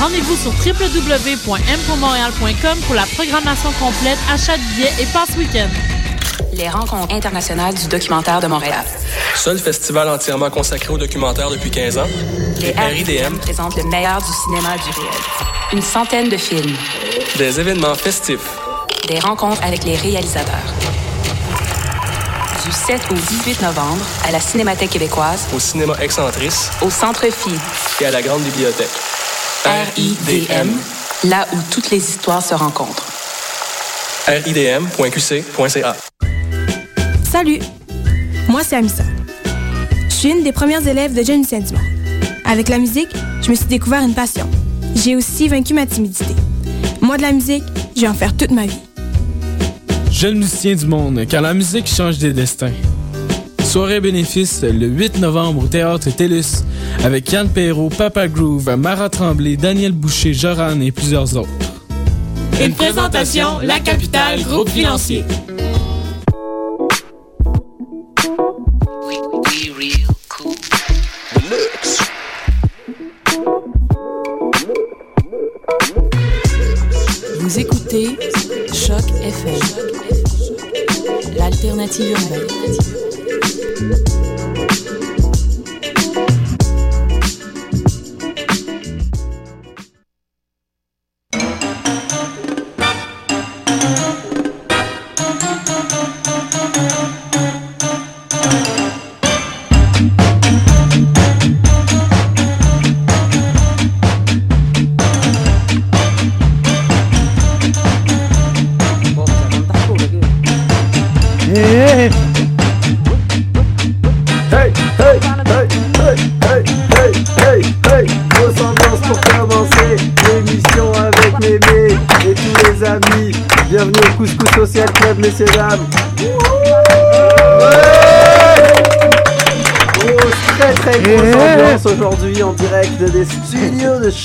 Rendez-vous sur www.mpourmontréal.com pour la programmation complète, achat de billets et passe week-end. Les rencontres internationales du documentaire de Montréal. Seul festival entièrement consacré au documentaire depuis 15 ans. Les RIDM présentent le meilleur du cinéma du réel. Une centaine de films. Des événements festifs. Des rencontres avec les réalisateurs. Du 7 au 18 novembre, à la Cinémathèque québécoise. Au cinéma Excentrice. Au Centre Phi. Et à la Grande Bibliothèque. RIDM, là où toutes les histoires se rencontrent. ridm.qc.ca Salut, moi c'est Amissa. Je suis une des premières élèves de Jeune Saint-Dumont. Avec la musique, je me suis découvert une passion. J'ai aussi vaincu ma timidité. Moi de la musique, je vais en faire toute ma vie. Jeune musicien du monde, car la musique change des destins. Soirée bénéfice le 8 novembre au Théâtre TELUS avec Yann Perrault, Papa Groove, Mara Tremblay, Daniel Boucher, Joran et plusieurs autres. Une présentation, La Capitale, groupe financier. Vous écoutez Choc FM, l'alternative urbaine.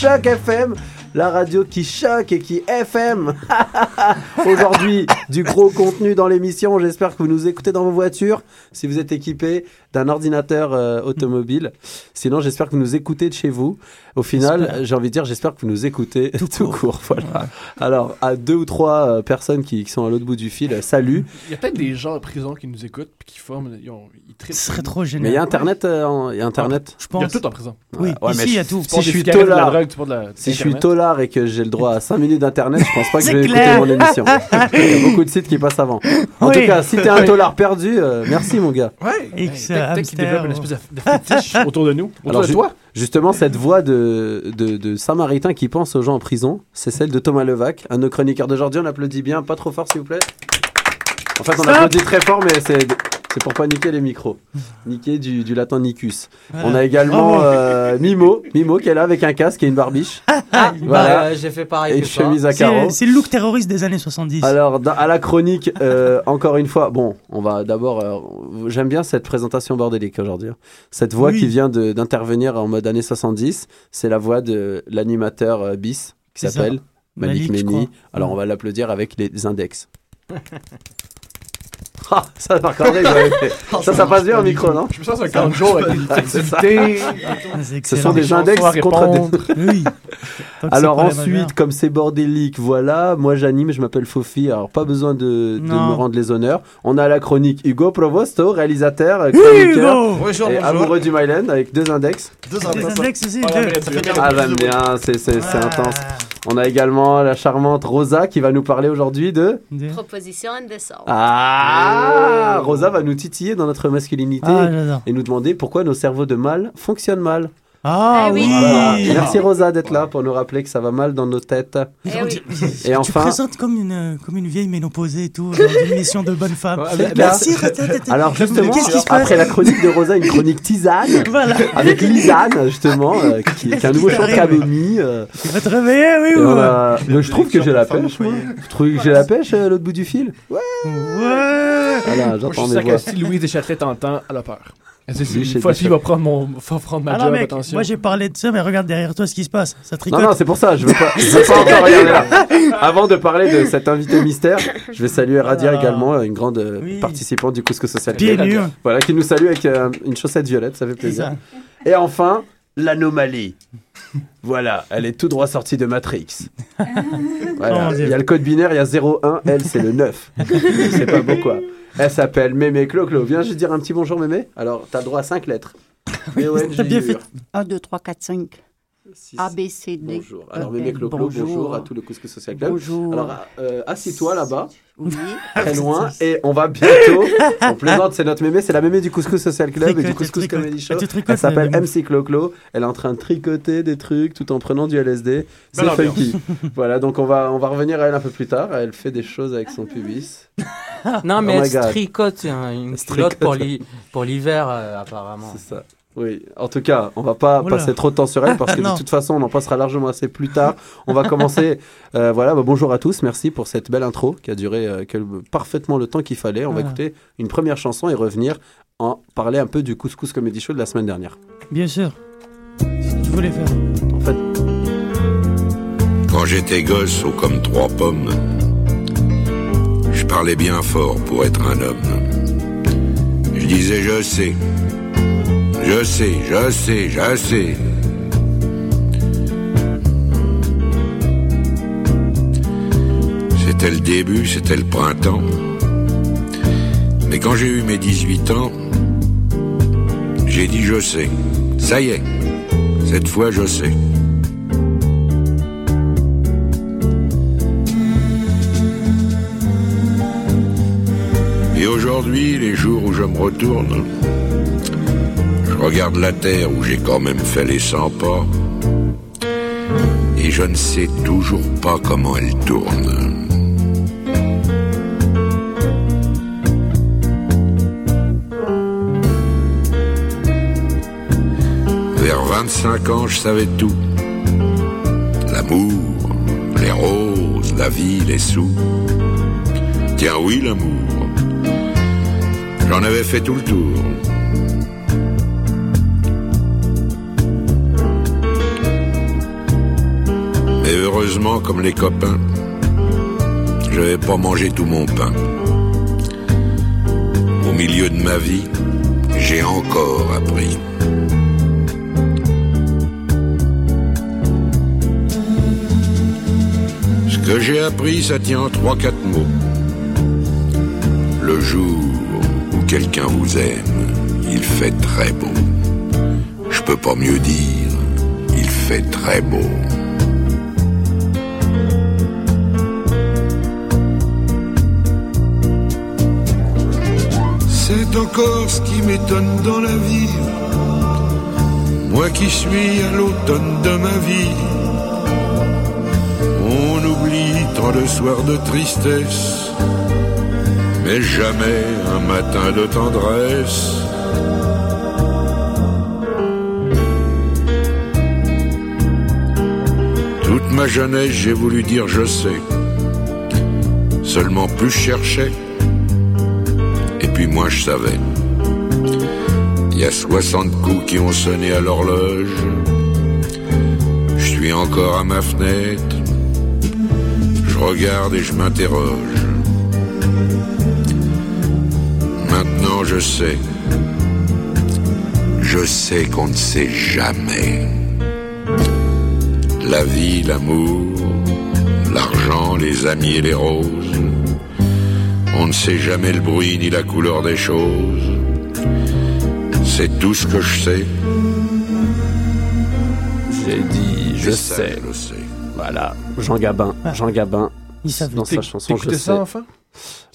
Choc FM la radio qui choque et qui FM. Aujourd'hui, du gros contenu dans l'émission. J'espère que vous nous écoutez dans vos voitures, si vous êtes équipé d'un ordinateur euh, automobile. Sinon, j'espère que vous nous écoutez de chez vous. Au final, j'ai envie de dire, j'espère que vous nous écoutez tout, court. Voilà. Alors, à deux ou trois euh, personnes qui, qui sont à l'autre bout du fil, salut. Il y a peut-être des gens en prison qui nous écoutent puis qui forment. Ils, ont, ils trippent. Ce serait trop Mais génial. il y a Internet. euh, en- il y a Internet. Je Il y a pense. tout en prison. Oui, Ouais, ici, mais il y a tout. Si je suis tolard, Si je suis tolard et que j'ai le droit à 5 minutes d'internet, je pense pas que je vais écouter mon émission. Il y a beaucoup de sites qui passent avant. En Oui. tout cas, si t'es un tolard perdu, euh, merci mon gars. Ouais, X, hamster, développent une espèce de, de fétiche autour de nous. Autour Alors, de ju- toi. Justement, cette voix de, de, de Samaritain qui pense aux gens en prison, c'est celle de Thomas Levac, un de nos chroniqueurs d'aujourd'hui. On applaudit bien, pas trop fort s'il vous plaît. En fait, on Stop. applaudit très fort, mais c'est c'est pour pas niquer les micros. Niquer du, du latin nicus. On a également Bravo. euh, Mimo, Mimo qui est là avec un casque et une barbiche. Ah, Voilà. bah, euh, j'ai fait pareil Et une chemise à carreaux. C'est le look terroriste des années 70. Alors, dans- à la chronique, euh, encore une fois, bon, on va d'abord. euh, J'aime bien cette présentation bordélique aujourd'hui. hein. Cette voix Oui. qui vient d'intervenir en mode années 70, c'est la voix de l'animateur euh, bis qui s'appelle Malik, Meni. Alors, Ouais. on va l'applaudir avec les index. Ah, ça vous avez fait. Ça, ça passe bien au micro, non Je me sens un camp de jour avec c'est Ce sont des index contre des... Oui. Alors ensuite, comme c'est bordélique, voilà, moi j'anime, je m'appelle Fofi, alors pas besoin de, me rendre les honneurs. On a la chronique Hugo Provosto, réalisateur, chroniqueur Hugo Bonjour, et bonjour. amoureux du Myland avec deux index. Deux index. index aussi. Ah, fait bien. Ah j'aime bien, c'est Ah. intense. On a également la charmante Rosa qui va nous parler aujourd'hui de... Proposition indécente. Ah Oh. Rosa va nous titiller dans notre masculinité Ah, et nous demander pourquoi nos cerveaux de mâle fonctionnent mal. Ah Ah oui. oui. Voilà. Merci Rosa d'être là pour nous rappeler que ça va mal dans nos têtes. Eh on oui. dit- Et tu enfin- présentes comme une, comme une vieille ménopausée et tout, une mission de bonne femme. Cas. Merci. Alors justement, Qu'est-ce qui se passe après la chronique de Rosa, une chronique tisane Voilà. avec Lisanne justement, euh, qui, a un nouveau chant camomille. euh, Tu vas te réveiller, oui et ou Mais je trouve que j'ai la pêche, moi. Je trouve que j'ai la pêche euh, à l'autre bout du fil? Ouais. Voilà, Moi, je j'entends que voix. si Louise Deschâtelet t'entend, elle a peur. Déjà. il va prendre, mon, va prendre ma job, mec, attention. moi j'ai parlé de ça, mais regarde derrière toi ce qui se passe. Ça tricote. Non, non, c'est pour ça, je veux pas, je veux pas encore regarder là. Avant de parler de cet invité mystère, je vais saluer Radia Ah. également, une grande euh, Oui. participante du Couscous Social. Voilà, qui nous salue avec euh, une chaussette violette, ça fait plaisir. ça. Et enfin, l'anomalie. Voilà, elle est tout droit sortie de Matrix. Voilà. Il y a le code binaire, il y a 0,1, elle c'est le 9. c'est pas beau quoi. Elle s'appelle Mémé Clo-Clo. Viens juste dire un petit bonjour Mémé. Alors, t'as le droit à 5 lettres. t'as bien fait. 1, 2, 3, 4, 5. Six. A, B, C, D. Bonjour. Alors, Mémé Clo-Clo, bonjour. à tout le Couscous Social Club. Bonjour. Alors, euh, assis-toi là-bas, oui. très loin, et on va bientôt. On plaisante, c'est notre mémé, c'est la mémé du Couscous Social Club et du Couscous tricote. Comedy Show. Ah, tu tricotes, Elle s'appelle MC Clo-Clo. Elle est en train de tricoter des trucs tout en prenant du LSD. C'est ambiance. funky. voilà, donc on va, on va revenir à elle un peu plus tard. Elle fait des choses avec son pubis. Non, mais Oh elle tricote une tricote. l'hi- pour l'hiver, euh, apparemment. C'est ça. Oui, en tout cas, on va pas Oula. passer trop de temps sur elle parce que de toute façon, on en passera largement assez plus tard. On va commencer. euh, voilà, bah, bonjour à tous, merci pour cette belle intro qui a duré euh, quel- parfaitement le temps qu'il fallait. On va Voilà. écouter une première chanson et revenir en parler un peu du Couscous Comedy Show de la semaine dernière. Bien sûr. C'est ce que je voulais faire. En fait, Quand j'étais gosse, haut comme trois pommes, je parlais bien fort pour être un homme. Je disais je sais, je sais, je sais, je sais. C'était le début, c'était le printemps. Mais quand j'ai eu mes 18 ans, j'ai dit je sais. Ça y est, cette fois je sais. Et aujourd'hui, les jours où je me retourne, regarde la terre où j'ai quand même fait les 100 pas, et je ne sais toujours pas comment elle tourne. Vers 25 ans, je savais tout. L'amour, les roses, la vie, les sous. Tiens oui, l'amour. J'en avais fait tout le tour. Et heureusement, comme les copains, je vais pas manger tout mon pain. Au milieu de ma vie, j'ai encore appris. Ce que j'ai appris, ça tient en trois, quatre mots. Le jour où quelqu'un vous aime, il fait très beau. Je peux pas mieux dire, il fait très beau. Encore ce qui m'étonne dans la vie. Moi qui suis à l'automne de ma vie. On oublie tant de soirs de tristesse, mais jamais un matin de tendresse. Toute ma jeunesse, j'ai voulu dire je sais. Seulement plus et puis moins je savais. Il y a 60 coups qui ont sonné à l'horloge. Je suis encore à ma fenêtre. Je regarde et je m'interroge. Maintenant je sais. Je sais qu'on ne sait jamais. La vie, l'amour, l'argent, les amis et les roses. On ne sait jamais le bruit ni la couleur des choses. C'est tout ce que je sais. J'ai dit, je ça, sais. je le sais. Voilà, Jean Gabin. Jean Gabin. Il savait. Dans sa chanson, je sais. ça enfin?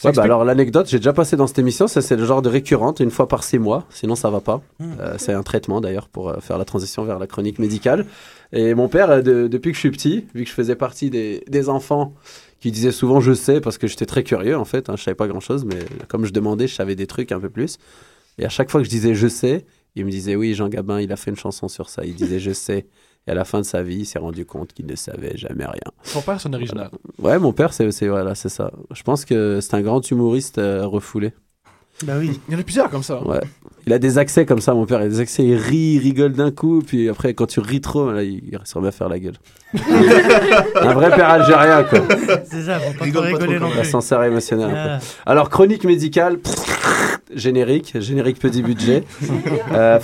Ouais, bah alors l'anecdote, j'ai déjà passé dans cette émission, ça c'est le genre de récurrente, une fois par six mois, sinon ça va pas. Euh, c'est un traitement d'ailleurs pour euh, faire la transition vers la chronique médicale. Et mon père, euh, de- depuis que je suis petit, vu que je faisais partie des, des enfants qui disaient souvent je sais parce que j'étais très curieux en fait, hein, je savais pas grand chose, mais comme je demandais, je savais des trucs un peu plus. Et à chaque fois que je disais je sais, il me disait oui, Jean Gabin, il a fait une chanson sur ça, il disait je sais. Et à la fin de sa vie, il s'est rendu compte qu'il ne savait jamais rien. Son père, c'est un original. Ouais, mon père, c'est c'est- voilà, c'est ça. Je pense que c'est un grand humoriste euh, refoulé. Bah oui. Il y en a plusieurs comme ça. Ouais. Il a des accès comme ça, mon père. Il a des accès, il rit, il rigole d'un coup, puis après, quand tu ris trop, là, il, il se remet à faire la gueule. un vrai père algérien, quoi. C'est ça, faut pas trop Rigole pas rigoler trop, non plus. Ascenseur émotionnel. Ah. Alors, chronique médicale, générique, générique petit budget. Euh,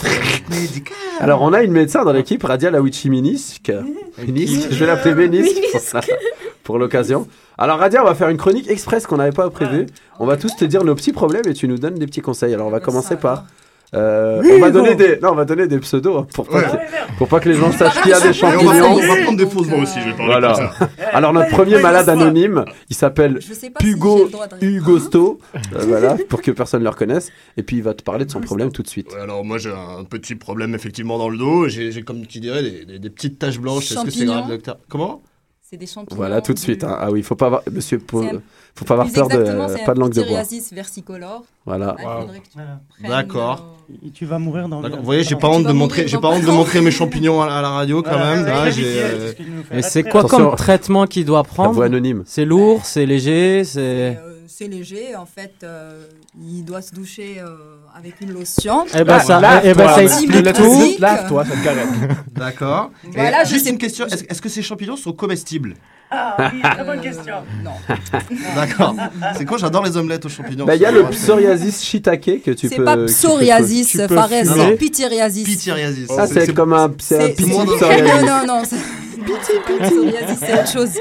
alors, on a une médecin dans l'équipe, Radia Lawichi Minisk. Minisk, je vais l'appeler Minisk pour, ça, pour l'occasion. Alors, Radia, on va faire une chronique express qu'on n'avait pas prévue. On va tous te dire nos petits problèmes et tu nous donnes des petits conseils. Alors, on va commencer par. euh, Oui, on va donner des, non, on va donner des pseudos hein, pour pas, Ouais. que, pour pas que les gens sachent qu'il y a des Et on, va, champignons. on va prendre des fausses voix aussi, je vais parler Voilà. comme ça. Alors notre premier malade anonyme, il s'appelle Je sais pas si j'ai Hugo. Hugosto, Euh, voilà, pour que personne le reconnaisse. Et puis il va te parler de son problème tout de suite. Ouais, alors moi j'ai un petit problème effectivement dans le dos. J'ai comme qui dirait des, des- des petites taches blanches. Est-ce que c'est Champignons. grave, docteur? Comment? C'est des champignons. Voilà, tout de suite. hein. Ah oui, faut pas avoir, monsieur, faut, C'est un- faut pas avoir peur de, pas de langue de bois. versicolore. Voilà. Prennes, D'accord. Et Tu vas mourir dans le. Vous voyez, j'ai pas honte de montrer, j'ai pas honte de montrer mes champignons à, à la radio quand Voilà, même. Là, euh, c'est ce la c'est traite. quoi Attention. comme traitement qu'il doit prendre anonyme. C'est lourd, c'est léger, c'est. Euh, c'est léger, en fait, euh, il doit se doucher euh, avec une lotion. Eh ben ça, Lave-toi, eh ben ça explique tout. Lave-toi, ça te correct. D'accord. Voilà, juste une question. Est-ce que ces champignons sont comestibles? Ah oui, très bonne question. Non. D'accord. C'est quoi J'adore les omelettes aux champignons. Bah, il y a le psoriasis shiitake que tu peux. C'est pas psoriasis, Fares, c'est pityriasis. Pityriasis. Ça, c'est comme un, c'est un psoriasis. Non, non, non. C'est- Psoriasis, c'est autre chose.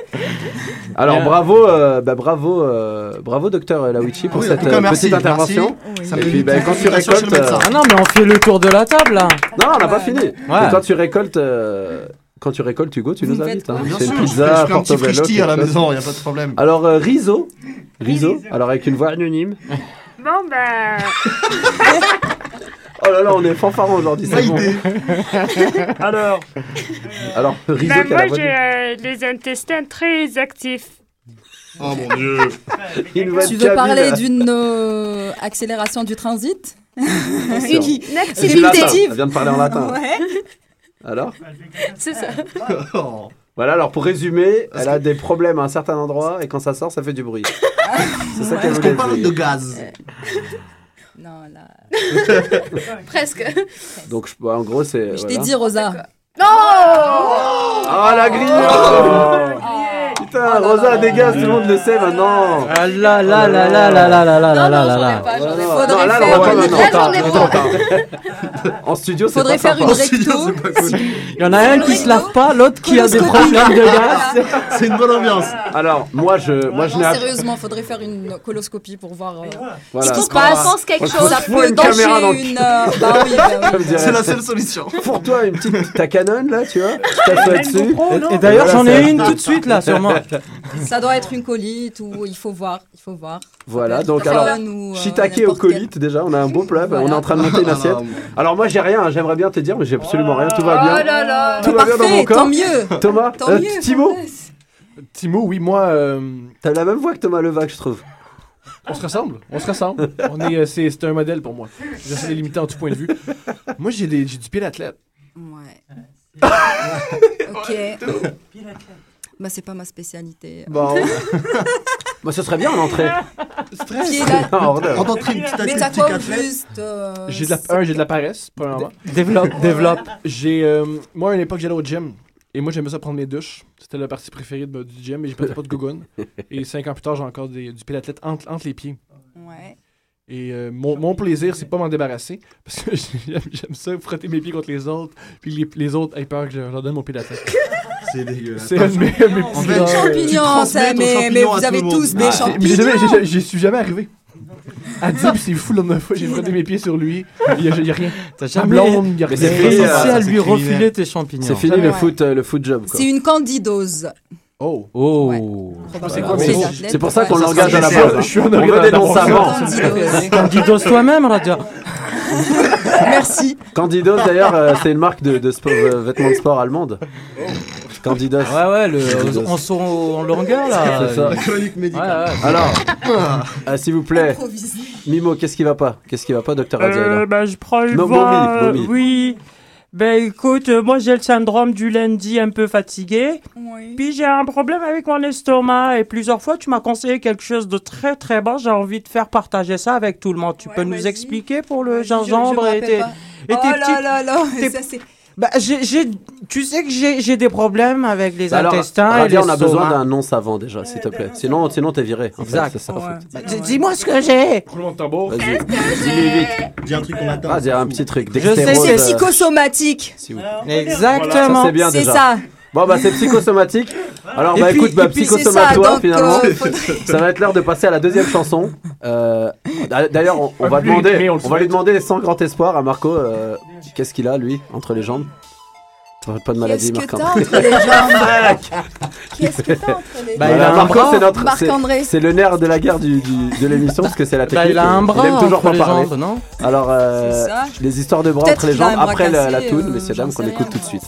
Alors Euh, bravo, euh, bah, bravo, euh, bravo docteur Lawichi pour Oui, cette cas, euh, merci, petite intervention. Oui. Et puis bah, quand tu récoltes. Ah non, mais on fait le tour de la table là. Non, on n'a pas fini. Ouais. Quand tu récoltes, euh, quand tu récoltes Hugo, tu Vous nous invites. hein. C'est une je fais, je pizza, fais un petit à la maison, il n'y a pas de problème. Alors euh, Riso, Riso, alors avec une voix anonyme. Bon, ben, Oh là là, on est fanfaron aujourd'hui, c'est bon. Alors, Alors qui a moi, j'ai euh, les intestins très actifs. Oh mon dieu. Tu veux cabine, parler d'une euh, accélération du transit? Une Une. Elle vient de parler en latin. Ouais, Alors? C'est ça. Oh. Voilà, alors pour résumer, elle a des problèmes à un certain endroit et quand ça sort, ça fait du bruit. C'est ça qu'elle Est-ce voulait qu'on parle dire. de gaz? Non, là. Presque. Donc je- bah, en gros, c'est. Je voilà. t'ai dit, Rosa. Ah la grille Putain, Rosa dégage, tout le monde le sait maintenant Ah là là là là là là là là là là là là. Non, là, on va pas maintenant. Là. En studio, c'est Faudrait pas faire sympa. une recto. Il y en a un qui se lave pas, l'autre qui a des Coloscopie. problèmes de gaz. C'est une bonne ambiance. Alors, moi, je, moi, je sérieusement, faudrait faire une coloscopie pour voir euh, Voilà. ce qui se passe. Pense quelque Ça chose. peut une caméra dans le danger une. euh, Bah oui, bah C'est la seule solution. Pour toi, une petite ta Canon là, tu vois Tu t'assois dessus. Et, et d'ailleurs, Voilà, j'en ai une tout de suite là moi. Ça doit être une colite ou il faut voir, il faut voir. Voilà, donc alors, ou, euh, shiitake au n'importe quel. colite déjà, on a un beau plat, Voilà. on est en train de monter une assiette. Alors moi j'ai rien, j'aimerais bien te dire, mais j'ai absolument rien, tout va bien. Oh là là, Tout va bien dans mon corps. tant mieux. Thomas, Tant euh, mieux, Timo Timo, oui, moi, euh, T'as la même voix que Thomas Levac, je trouve. on se ressemble. On se ressemble. On est, euh, c'est, c'est un modèle pour moi. J'essaie de limiter en tout point de vue. Moi, j'ai, des- j'ai du pied d'athlète. Ouais. ok. Bah c'est pas ma spécialité. Bon. bah ce serait bien en entrée. Stress. D'œuvre. En entrée, une petite Mais t'as quoi juste euh, J'ai de la, un, j'ai de la paresse, premièrement. Développe, développe. J'ai, euh, moi, à une époque, j'allais au gym. Et moi, j'aimais ça prendre mes douches. C'était la partie préférée de- du gym. Et je mettais pas de gougoune. Et cinq ans plus tard, j'ai encore des- du pied d'athlète entre, entre les pieds. Ouais. Et euh, mon, mon plaisir, c'est pas m'en débarrasser. Parce que j'aime, ça, frotter mes pieds contre les autres. Puis les, les autres aient peur que je leur donne mon pied. C'est dégueulasse. C'est un de mes petits. Champignons, ça, mais, mais vous avez tous des ah, champignons. Mais j'y suis jamais arrivé. Adib, c'est fou l'homme de fois, j'ai frotté mes pieds sur lui, il n'y a, a, rien. T'as jamais blonde, il C'est euh, à lui refiler tes champignons. C'est fini le, foot, euh, le foot job. C'est une candidose. Oh! oh. Ouais. C'est voilà. pour ça qu'on l'engage à la base. Je suis un homme Candidose toi-même, on a déjà. Merci. Candidose, d'ailleurs, euh, c'est une marque de, de sport, euh, vêtements de sport allemande. Oh. Candidos. Ouais, ouais, le, on sort en longueur là. C'est ça. La chronique Ouais, médicale. ouais. Alors, euh, s'il vous plaît, Improvisé. Mimo, qu'est-ce qui va pas? Qu'est-ce qui va pas, docteur Adjaï Euh, ben, je prends le Non. Oui. Ben écoute, euh, moi j'ai le syndrome du lundi un peu fatigué. Oui. Puis j'ai un problème avec mon estomac et plusieurs fois tu m'as conseillé quelque chose de très très bon. J'ai envie de faire partager ça avec tout le monde. Tu Ouais, peux nous expliquer pour le Je- je me gingembre et tes, et Oh tes là petites- là là, tes- ça c'est. Bah, j'ai, j'ai- tu sais que j'ai, j'ai des problèmes avec les Alors, intestins et Radia, les on a besoin d'un nom savant déjà, s'il te plaît. Sinon, sinon t'es viré. en fait, Exact. c'est ça, en fait. Bah, d- Dis-moi ce que j'ai. Roulement de tambour. Vas-y, dis-lui vite. Dis un truc qu'on attend. Ah, dis un petit truc. Je sais, c'est euh, Psychosomatique. si vous- Exactement. Ça, c'est bien C'est déjà. ça. Bon, bah, c'est psychosomatique. Alors, Et bah, puis- écoute, bah, donc, finalement. euh, faut- Ça va être l'heure de passer à la deuxième chanson. Euh, D'ailleurs, on, on va demander, on va lui demander sans grand espoir à Marco, euh, qu'est-ce qu'il a, lui, entre les jambes? T'aurais pas de maladie, Qu'est-ce que t'as Marc-André entre les jambes Qu'est-ce que t'as entre les Bah, jambes il c'est notre, Marc-André. c'est- le nerf de la guerre du, du- de l'émission parce que c'est la Bah, technique. il a un bras aime toujours entre pas les parler. jambes, non Alors, euh, ça. les histoires de bras entre les jambes après la, la cassé, toune, euh, messieurs dames, qu'on écoute tout de suite.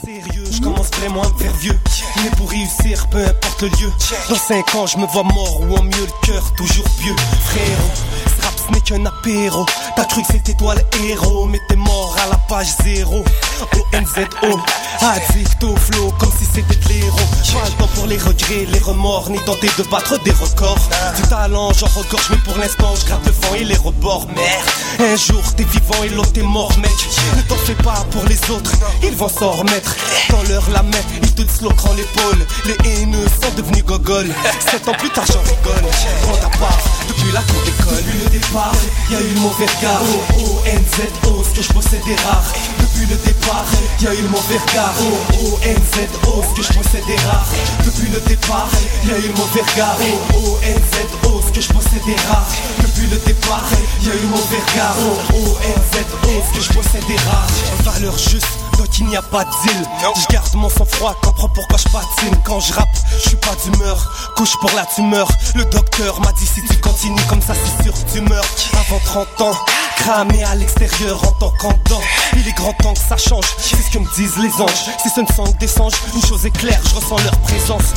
Je commence vraiment à me faire vieux. Mais pour réussir, peu importe le lieu. Dans 5 ans, je me vois mort ou en mieux le cœur, toujours vieux. Frérot, rap ce n'est qu'un apéro. Cru que c'était toi le héros, mais t'es mort à la page zéro. O-N-Z-O, addict au flow, comme si c'était de l'héros. Pas le temps pour les regrets, les remords, ni tenter de battre des records. Du talent, j'en regorge, mais pour l'instant, je gratte le vent et les rebords. Merde, un jour t'es vivant et l'autre t'es mort, mec. Ne t'en fais pas pour les autres, ils vont s'en remettre. Dans leur la main, ils te l'encre l'épaule. Les haineux sont devenus gogoles. Sept ans plus tard, j'en rigole. Prends ta part, depuis la cour d'école départ, y'a eu mauvais regard. O, O, N, Z, O, ce que je possède est rare. Depuis le départ, y a eu le mauvais regard. O-O-N-Z-O, ce que je possède est rare. Depuis le départ, y a eu le mauvais regard. O-O-N-Z-O, ce que je possède est rare. Depuis le départ, y a eu le mauvais regard. O-O-N-Z-O, ce que je possède est rare. Valeur juste. Donc il n'y a pas de deal Je garde mon sang-froid, comprends pourquoi je patine Quand je rappe, je suis pas d'humeur Couche pour la tumeur Le docteur m'a dit si tu continues comme ça c'est sûr tu meurs Avant 30 ans, cramé à l'extérieur en tant qu'en Il est grand temps que ça change, c'est ce que me disent les anges. Si ce ne sont que des songes, une chose est claire, je ressens leur présence.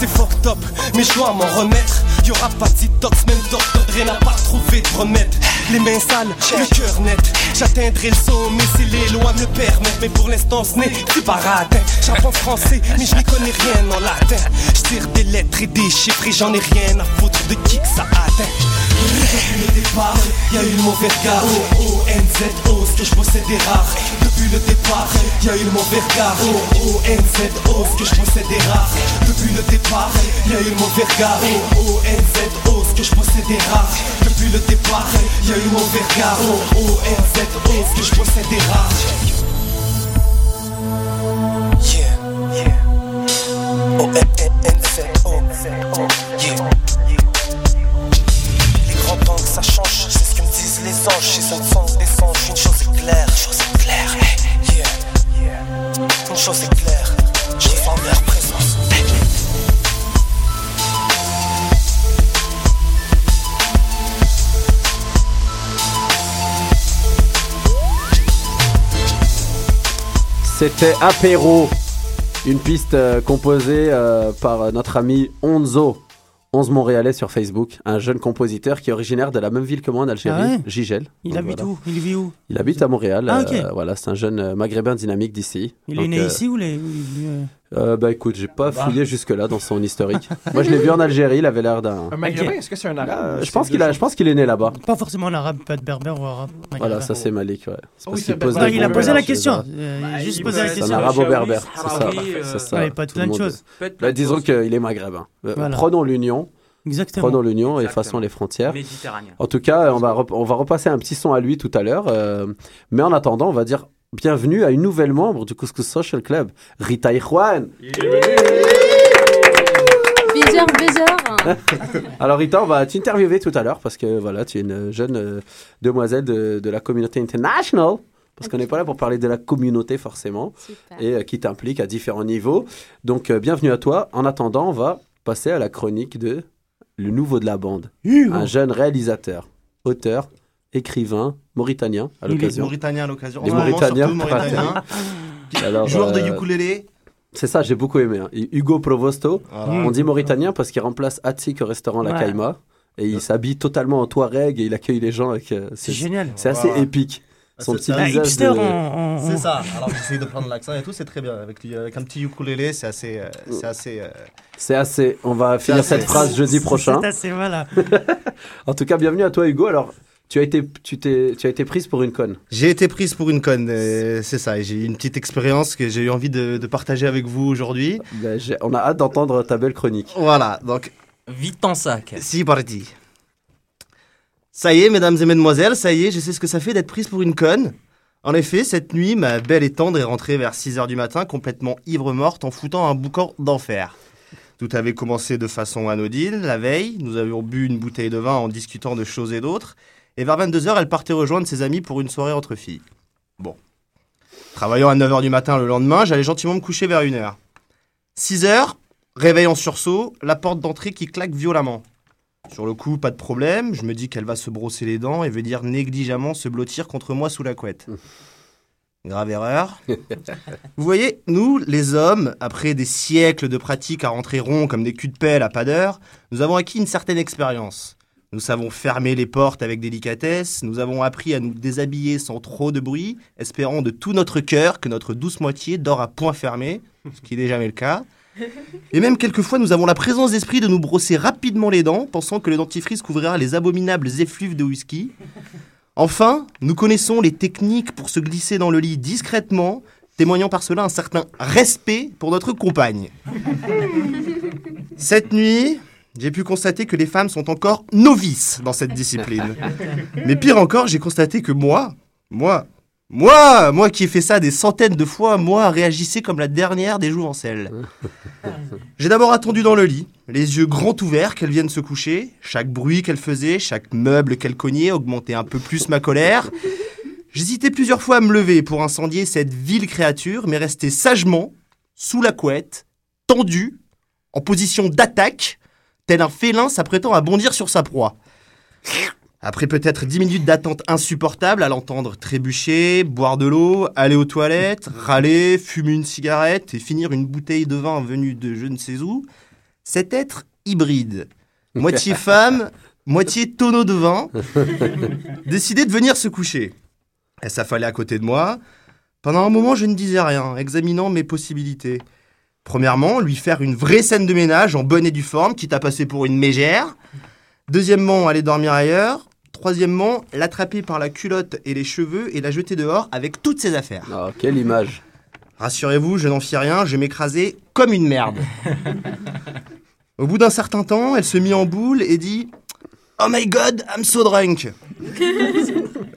C'est fucked up, mais je dois m'en remettre. Y'aura pas de detox, même Dr Dre n'a pas trouvé de remède. Les mains sales, le cœur net. J'atteindrai le sommet si les lois me le permettent. Mais pour l'instant ce n'est plus paradin. J'apprends français mais je n'y connais rien en latin. Je tire des lettres et des chiffres et j'en ai rien à foutre de qui que ça atteint le départ, y a eu le mauvais regard. O, O, N, Z, O, ce que je possède est rare. Depuis le départ, y a eu le mauvais regard. O, O, N, Z, O, ce que je possède est rare. Depuis le départ, y a eu le mauvais regard. O, O, N, Z, O, ce que je possède est rare. Depuis le départ, y a eu le mauvais regard. O, O, N, Z, O, ce que je possède est rare. Yeah, yeah. O, N, Z, O, C'était Apéro, une piste euh, composée euh, par euh, notre ami Onzo. 11 Montréalais sur Facebook, un jeune compositeur qui est originaire de la même ville que moi en Algérie, Ah ouais Gigel. Il Donc habite voilà. où? Il vit où? Il habite à Montréal. Ah, ok. euh, voilà, c'est un jeune euh, maghrébin dynamique d'ici. Il Donc, est né euh, ici ou il est euh, Bah écoute, j'ai pas Bah. fouillé jusque-là dans son historique. Moi je l'ai vu en Algérie, il avait l'air d'un. Un maghrébin, est-ce que c'est un arabe Euh, ou je pense qu'il a, je pense qu'il est né là-bas. Pas forcément l'arabe, pas de berbère ou arabe. Voilà, ça c'est Malik, ouais. C'est Oh parce oui, qu'il c'est pose berbère. des il a posé la question. Euh, il a juste il posé la peut- C'est question. un arabo-berbère, Shawi, c'est ça. Harawi, C'est ça. ouais, pas tout plein le de choses. Bah, disons qu'il est maghrébin. Euh. Prenons l'union. Exactement. Prenons l'union et effaçons les frontières. En tout cas, on va, rep- on va repasser un petit son à lui tout à l'heure. euh, mais en attendant, on va dire bienvenue à une nouvelle membre du Couscous Social Club, Rita Ikhwan. Bizarre, bizarre. Alors Rita, on va t'interviewer tout à l'heure parce que voilà, tu es une jeune euh, demoiselle de, de la communauté international. Parce qu'on n'est pas là pour parler de la communauté forcément Super. et euh, qui t'implique à différents niveaux. Donc euh, bienvenue à toi. En attendant, on va passer à la chronique de le nouveau de la bande. Un jeune réalisateur, auteur, écrivain, mauritanien à Il est l'occasion. mauritanien à l'occasion. Les Mauritaniens. mauritanien. Alors, Joueur de euh, ukulélé. C'est ça, j'ai beaucoup aimé. hein. Hugo Provosto, Voilà. on dit mauritanien parce qu'il remplace Atik au restaurant La Ouais. Caïma. Et il s'habille totalement en touareg et il accueille les gens avec. euh, C'est génial. C'est assez Voilà. épique. Son C'est petit ça. visage. hipster de- C'est ça. Alors j'essaye de prendre l'accent et tout, c'est très bien. Avec, avec un petit ukulélé, c'est assez. euh, c'est assez euh, C'est assez. On va finir assez- cette phrase jeudi prochain. C'est assez, voilà. En tout cas, bienvenue à toi, Hugo. Alors, tu as été, tu t'es, tu as été prise pour une conne. J'ai été prise pour une conne, euh, c'est ça. J'ai eu une petite expérience que j'ai eu envie de, de partager avec vous aujourd'hui. Ben, on a hâte d'entendre ta belle chronique. Voilà, donc Vite ton sac. c'est parti. Ça y est, mesdames et mesdemoiselles, ça y est, je sais ce que ça fait d'être prise pour une conne. En effet, cette nuit, ma belle et tendre est rentrée vers 6h du matin, complètement ivre-morte, en foutant un boucan d'enfer. Tout avait commencé de façon anodine. La veille, nous avions bu une bouteille de vin en discutant de choses et d'autres. Et vers 22h, elle partait rejoindre ses amis pour une soirée entre filles. Bon. Travaillant à 9h du matin le lendemain, j'allais gentiment me coucher vers 1h. 6h, réveil en sursaut, la porte d'entrée qui claque violemment. Sur le coup, pas de problème, je me dis qu'elle va se brosser les dents et veut dire négligemment se blottir contre moi sous la couette. Grave erreur. Vous voyez, nous, les hommes, après des siècles de pratique à rentrer rond comme des culs de pelle à pas d'heure, nous avons acquis une certaine expérience. Nous savons fermer les portes avec délicatesse, nous avons appris à nous déshabiller sans trop de bruit, espérant de tout notre cœur que notre douce moitié dort à point fermé, ce qui n'est jamais le cas. Et même quelquefois, nous avons la présence d'esprit de nous brosser rapidement les dents, pensant que le dentifrice couvrira les abominables effluves de whisky. Enfin, nous connaissons les techniques pour se glisser dans le lit discrètement, témoignant par cela un certain respect pour notre compagne. Cette nuit, j'ai pu constater que les femmes sont encore novices dans cette discipline. Mais pire encore, j'ai constaté que moi, moi, moi, moi qui ai fait ça des centaines de fois, moi réagissais comme la dernière des jouvencelles. J'ai d'abord attendu dans le lit, les yeux grands ouverts qu'elle vienne se coucher. Chaque bruit qu'elle faisait, chaque meuble qu'elle cognait augmentait un peu plus ma colère. J'hésitais plusieurs fois à me lever pour incendier cette vile créature, mais restais sagement, sous la couette, tendu, en position d'attaque, tel un félin s'apprêtant à bondir sur sa proie. Après peut-être dix minutes d'attente insupportable à l'entendre trébucher, boire de l'eau, aller aux toilettes, râler, fumer une cigarette et finir une bouteille de vin venue de je ne sais où, cet être hybride, moitié femme, moitié tonneau de vin, décidait de venir se coucher. Elle s'affalait à côté de moi. Pendant un moment, je ne disais rien, examinant mes possibilités. Premièrement, lui faire une vraie scène de ménage en bonne et due forme, quitte à passer pour une mégère. Deuxièmement, aller dormir ailleurs. Troisièmement, l'attraper par la culotte et les cheveux et la jeter dehors avec toutes ses affaires. Oh, quelle image. Rassurez-vous, je n'en fis rien, je m'écrasais comme une merde. Au bout d'un certain temps, elle se mit en boule et dit Oh my god, I'm so drunk.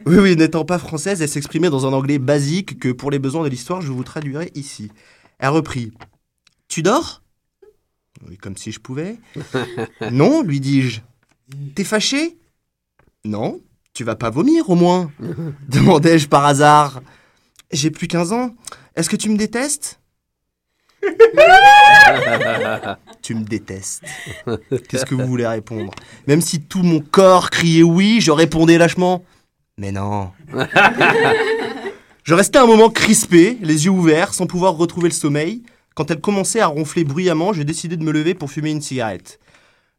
Oui, oui, n'étant pas française, elle s'exprimait dans un anglais basique que pour les besoins de l'histoire, je vous traduirai ici. Elle reprit Tu dors? Oui, comme si je pouvais. non, lui dis-je. T'es fâché? Non. Tu vas pas vomir au moins demandai-je par hasard. J'ai plus 15 ans. Est-ce que tu me détestes? Tu me détestes. Qu'est-ce que vous voulez répondre? Même si tout mon corps criait oui, je répondais lâchement Mais non. je restais un moment crispé, les yeux ouverts, sans pouvoir retrouver le sommeil. Quand elle commençait à ronfler bruyamment, j'ai décidé de me lever pour fumer une cigarette.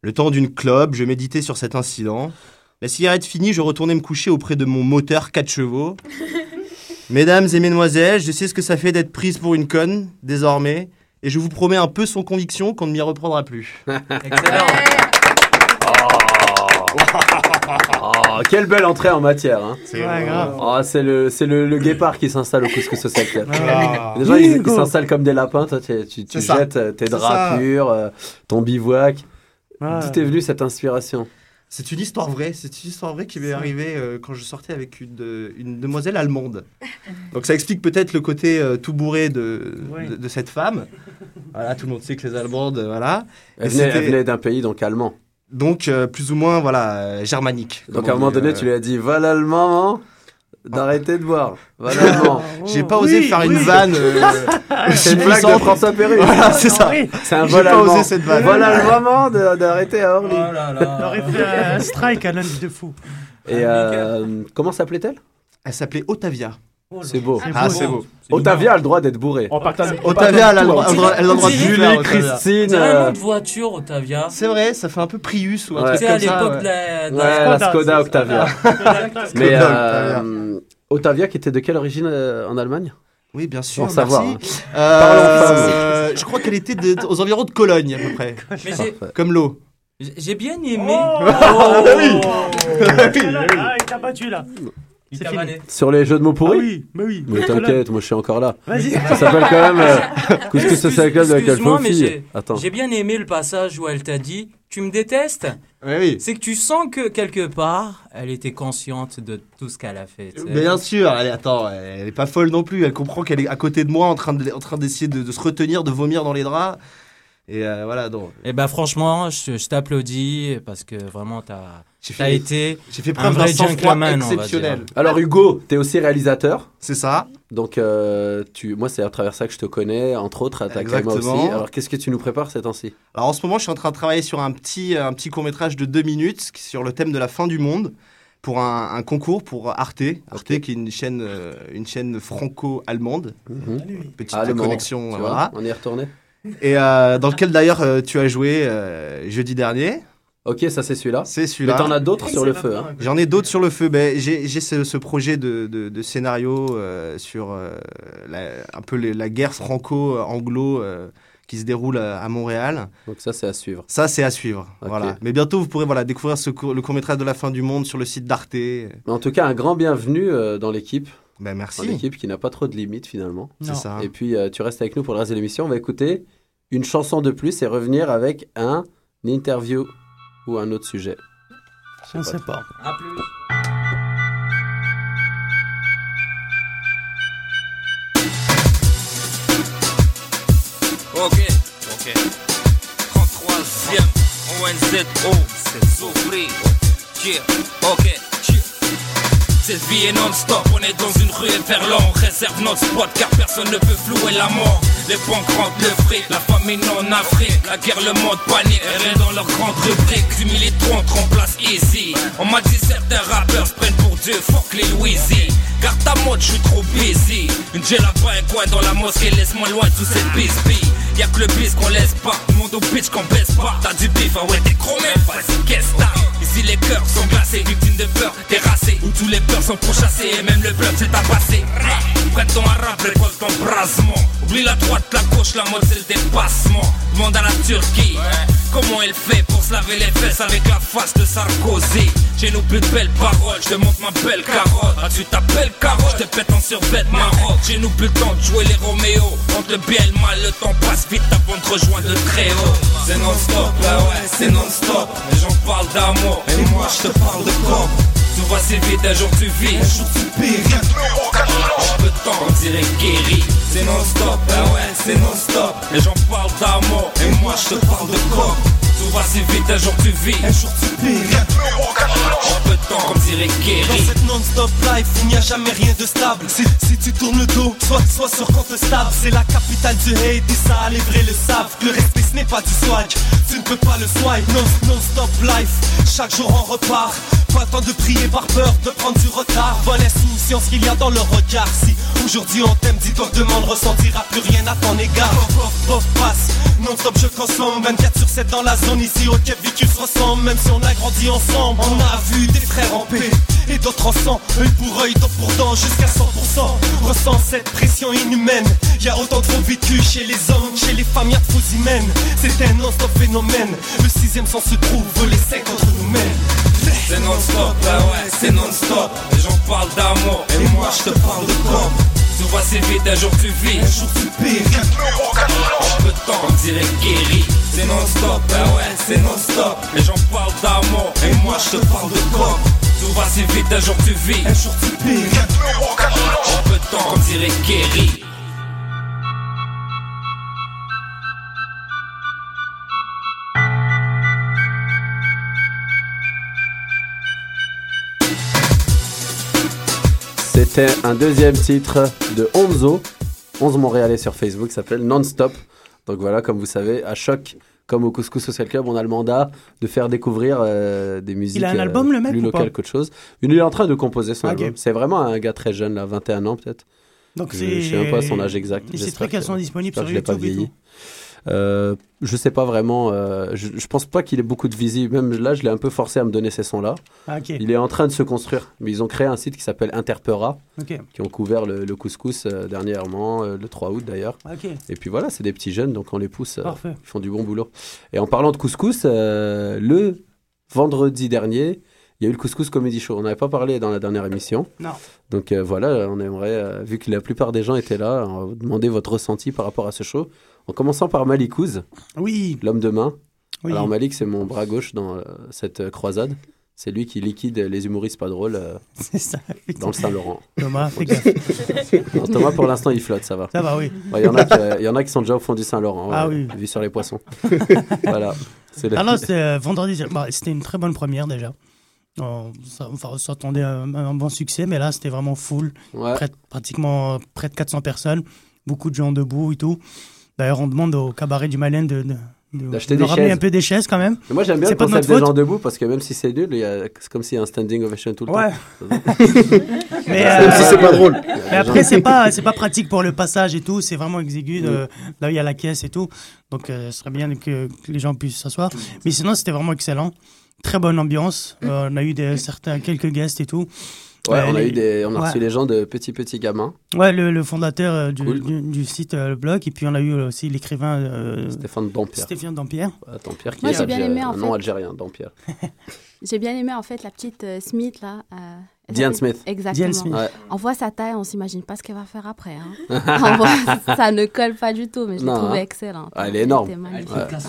Le temps d'une clope, je méditais sur cet incident. La cigarette finie, je retournais me coucher auprès de mon moteur 4 chevaux. Mesdames et mesdemoiselles, je sais ce que ça fait d'être prise pour une conne, désormais, et je vous promets un peu sans conviction qu'on ne m'y reprendra plus. Excellent. Oh, quelle belle entrée en matière. Hein. C'est Ouais, grave. Oh, c'est le, c'est le, le guépard qui s'installe au couscous au sec. Ah. Les gens, ils, s'installent comme des lapins. Toi, tu, tu, tu C'est ça. jettes euh, tes draps purs, euh, ton bivouac. Ouais. D'où t'es venue cette inspiration C'est une histoire vraie, c'est une histoire vraie qui m'est arrivée euh, quand je sortais avec une, de- une demoiselle allemande. Donc ça explique peut-être le côté euh, tout bourré de, de, de cette femme. Voilà, tout le monde sait que les Allemandes, voilà. Elle venait, venait d'un pays donc allemand. Donc euh, plus ou moins, voilà, euh, germanique. Donc à un moment donné, euh. tu lui as dit Voilà l'allemand, hein, d'arrêter de boire. Voilà l'allemand. J'ai pas osé faire une vanne. euh, C'est aussi une blague de. François Perru. Voilà, c'est ça. C'est un J'ai vol pas allemand. osé cette vanne. Voilà le moment de- d'arrêter à Orly. On aurait fait un strike à lundi de fou. Et euh, comment s'appelait-elle? Elle s'appelait Otavia. C'est beau. Ah, c'est beau. Otavia a le droit d'être bourré. On partage- on Otavia, a le droit- hein. elle a le droit- de Julie. Christine, C'est un euh, nom de voiture, Otavia. C'est vrai, ça fait un peu Prius ou un Ouais. truc C'est comme à l'époque ça. de la, Skoda, Octavia. ça. Mais euh, Octavia. Otavia qui était de quelle origine euh, en Allemagne? Oui, bien sûr. Savoir. merci. hein. Euh, euh, je crois qu'elle était de- aux environs de Cologne à peu près. Mais Comme l'eau. j'ai- bien aimé. Oh, Ah oui. Ah, il t'a battu là. C'est fini. Sur les jeux de mots pourris Ah oui, mais oui. Mais t'inquiète, moi je suis encore là. Vas-y. Ça s'appelle quand même euh, Couscous Excuse- social club de la fille. j'ai- Attends. J'ai bien aimé le passage où elle t'a dit Tu me détestes? Oui, oui. C'est que tu sens que quelque part, elle était consciente de tout ce qu'elle a fait. Bien sûr, elle est, attends, elle est pas folle non plus. Elle comprend qu'elle est à côté de moi en train de- en train d'essayer de, de se retenir, de vomir dans les draps. Et euh, voilà, donc. Eh ben franchement, je, je t'applaudis parce que vraiment t'as as été j'ai fait un preuve d'un vrai gentleman, on va exceptionnel. dire. Alors Hugo, t'es aussi réalisateur. C'est ça. Donc euh, tu, moi c'est à travers ça que je te connais, entre autres, moi Exactement. aussi. Alors qu'est-ce que tu nous prépares ces temps-ci? Alors en ce moment, je suis en train de travailler sur un petit, un petit court métrage de deux minutes sur le thème de la fin du monde pour un, un concours pour Arte. Arte qui est une chaîne, euh, une chaîne franco-allemande. Petite Ah, le Mans, connexion, voilà. vois, on y est retourné? Et euh, dans lequel d'ailleurs euh, tu as joué euh, jeudi dernier. Ok, ça c'est celui-là. C'est celui-là. Mais t'en as d'autres sur le feu. hein. J'en ai d'autres sur le feu. Ben, j'ai j'ai ce, ce projet de, de- de scénario euh, sur euh, la- un peu les- la guerre franco-anglo euh, qui se déroule à, Montréal. Donc ça c'est à suivre. Ça, c'est à suivre. Voilà. Mais bientôt, vous pourrez voilà, découvrir ce le court-métrage de la fin du monde sur le site d'Arte. Mais en tout cas, un grand bienvenue euh, dans l'équipe. Ben, merci. l'équipe qui n'a pas trop de limites finalement. C'est ça. Et puis euh, tu restes avec nous pour le reste de l'émission. On va écouter une chanson de plus et revenir avec un une interview ou un autre sujet. Je ne sais pas. À plus. Ok, ok. 33e ONZO, c'est Zofri. Yeah, ok. Cette vie est non-stop, on est dans une rue Everland On réserve notre spot car personne ne peut flouer la mort. Les banques rentrent le fric, la famine en Afrique. La guerre, le monde panique, rien dans leur grande rubrique. Du millitron te remplace easy. On m'a dit certains rappeurs se prennent pour Dieu, fuck les Louisi Garde ta mode, je suis trop busy. Une gel là-bas, un coin dans la mosquée? Laisse-moi loin de toute cette bisbille Y'a que le bis qu'on laisse pas, le monde au bitch qu'on baisse pas. T'as du bif, ah ouais t'es chromé, vas-y qu'est-ce que t'as. Ici les cœurs sont glacés, victimes de peur, terrassés Où tous les peurs sont pourchassés. Et même le bluff à passer Prête ton arabe, récolte ton brasement Oublie la droite, la gauche, la mode c'est le dépassement Demande à la Turquie Comment elle fait pour se laver les fesses avec la face de Sarkozy Chez nous, plus belles paroles. Je te montre ma belle carotte. Ah, tu t'appelles carotte. Je te pète en survêt maroc. Chez nous, plus le temps de jouer les Roméo. Entre le bien et le mal, le temps passe vite avant de rejoindre le très haut. C'est non-stop, bah ouais, c'est non-stop. Les gens parlent d'amour. Et moi, je te parle de corps. Tout va si vite, un jour tu vis, un jour tu péris. En peu de temps, guéri. C'est non-stop, bah ouais, c'est non-stop. Les gens parlent d'amour, et moi je te parle de corps. Tout va si vite, un jour tu vis, un jour tu péris. En peu de temps, on dirait Dans guéri. cette non-stop life, il n'y a jamais rien de stable. Si, si tu tournes le dos, sois, sois sûr qu'on te stable. C'est la capitale du hate, et ça, les vrais le savent. Le respect, ce n'est pas du swag. Tu ne peux pas le swipe. Non, non-stop life, chaque jour on repart. Pas temps de prier par peur de prendre du retard. Vois l'insouciance qu'il y a dans le regard. Si aujourd'hui on t'aime, dis-toi ne ressentira plus rien à ton égard. Bof, passe. Non-stop, je consomme 24 sur 7 dans la zone ici au Quai Vécu se ressemble. Même si on a grandi ensemble, on a vu des frères en paix et d'autres en sang. Œil pour œil, dent pour dent, jusqu'à 100%. Ressens cette pression inhumaine. Y a autant de faux vécus chez les hommes, chez les femmes, y a de fausses humaines. C'est un non-stop phénomène. Le sixième sens se trouve, les cinq entre nous mènent. C'est non-stop, bah ouais, c'est non-stop. Les gens parlent d'amour, et moi je te parle de corps. Tout va si vite, un jour tu vis, un jour tu péris. En peu de temps, on dirait guéri. C'est non-stop, bah ouais, c'est non-stop. Les gens parlent d'amour, et moi je te parle de corps. Tout va si vite, un jour tu vis, un jour tu péris. En peu de temps, on dirait guéri. C'était un deuxième titre de Onzo. 11 Montréalais sur Facebook s'appelle Non-Stop. Donc voilà, comme vous savez, à choc, comme au Couscous Social Club, on a le mandat de faire découvrir euh, des musiques Il a un euh, album, le mec, plus locales qu'autre chose. Il est en train de composer son Ok. album. C'est vraiment un gars très jeune, là, 21 ans peut-être. Donc je, je sais même pas son âge exact. Et ces trucs, elles sont disponibles sur que je l'ai pas YouTube vieilli. Euh, je sais pas vraiment. euh, je, je pense pas qu'il ait beaucoup de visibles. Même là, je l'ai un peu forcé à me donner ces sons-là. Ah. Il est en train de se construire. Mais ils ont créé un site qui s'appelle Interpera, qui ont couvert le, le couscous euh, dernièrement, euh, le 3 août d'ailleurs. Ok. Et puis voilà, c'est des petits jeunes, donc on les pousse. ils font du bon boulot. Et en parlant de couscous, le vendredi dernier, il y a eu le Couscous Comedy Show. On n'avait pas parlé dans la dernière émission. Non. Donc euh, voilà, on aimerait, euh, vu que la plupart des gens étaient là, on va vous demander votre ressenti par rapport à ce show. En commençant par Malikouz, Oui. l'homme de main. Oui. Alors Malik, c'est mon bras gauche dans euh, cette euh, croisade. C'est lui qui liquide les humoristes pas drôles euh, dans le Saint-Laurent. Thomas, fais gaffe. Non, Thomas, pour l'instant, il flotte, ça va. Ça va, oui. Ouais, Il y, en a qui, il y en a qui sont déjà au fond du Saint-Laurent, Ah ouais, oui. vu sur les poissons. voilà. Ah non, c'était vendredi. bah, c'était une très bonne première déjà. On, ça, enfin, s'attendait à un, un bon succès, mais là, c'était vraiment full. Ouais. Près pratiquement près de 400 personnes. Beaucoup de gens debout et tout. D'ailleurs, on demande au cabaret du Malin de, de, D'acheter de des chaises. un peu des chaises quand même. Mais moi, j'aime bien le concept des gens debout parce que même si c'est nul, c'est comme s'il y a un standing ovation tout le Ouais. temps. Mais, Même si c'est pas drôle. Mais après, c'est pas, c'est pas pratique pour le passage et tout. C'est vraiment exigu. de- là il y a la caisse et tout. Donc, euh, ce serait bien que, que les gens puissent s'asseoir. Mais sinon, c'était vraiment excellent. Très bonne ambiance. Euh, on a eu des, certains, quelques guests et tout. Ouais, on a eu des, on a ouais. reçu les gens de petits petits gamins. Ouais, le, le fondateur euh, du, Cool. du, du site euh, Le Blog. Et puis, on a eu aussi l'écrivain euh, Stéphane Dampierre. Stéphane Dampierre. Ouais, Dampierre qui Moi, est j'ai bien algérien- aimé, en un nom fait. algérien, Dampierre. J'ai bien aimé en fait la petite euh, Smith là. euh, Diane Smith. Exactement. Diane Smith. Ouais. On voit sa taille, on s'imagine pas ce qu'elle va faire après. hein. On voit- ça ne colle pas du tout, mais je l'ai Non, trouvée hein. excellente. Ah, elle est énorme. Ouais,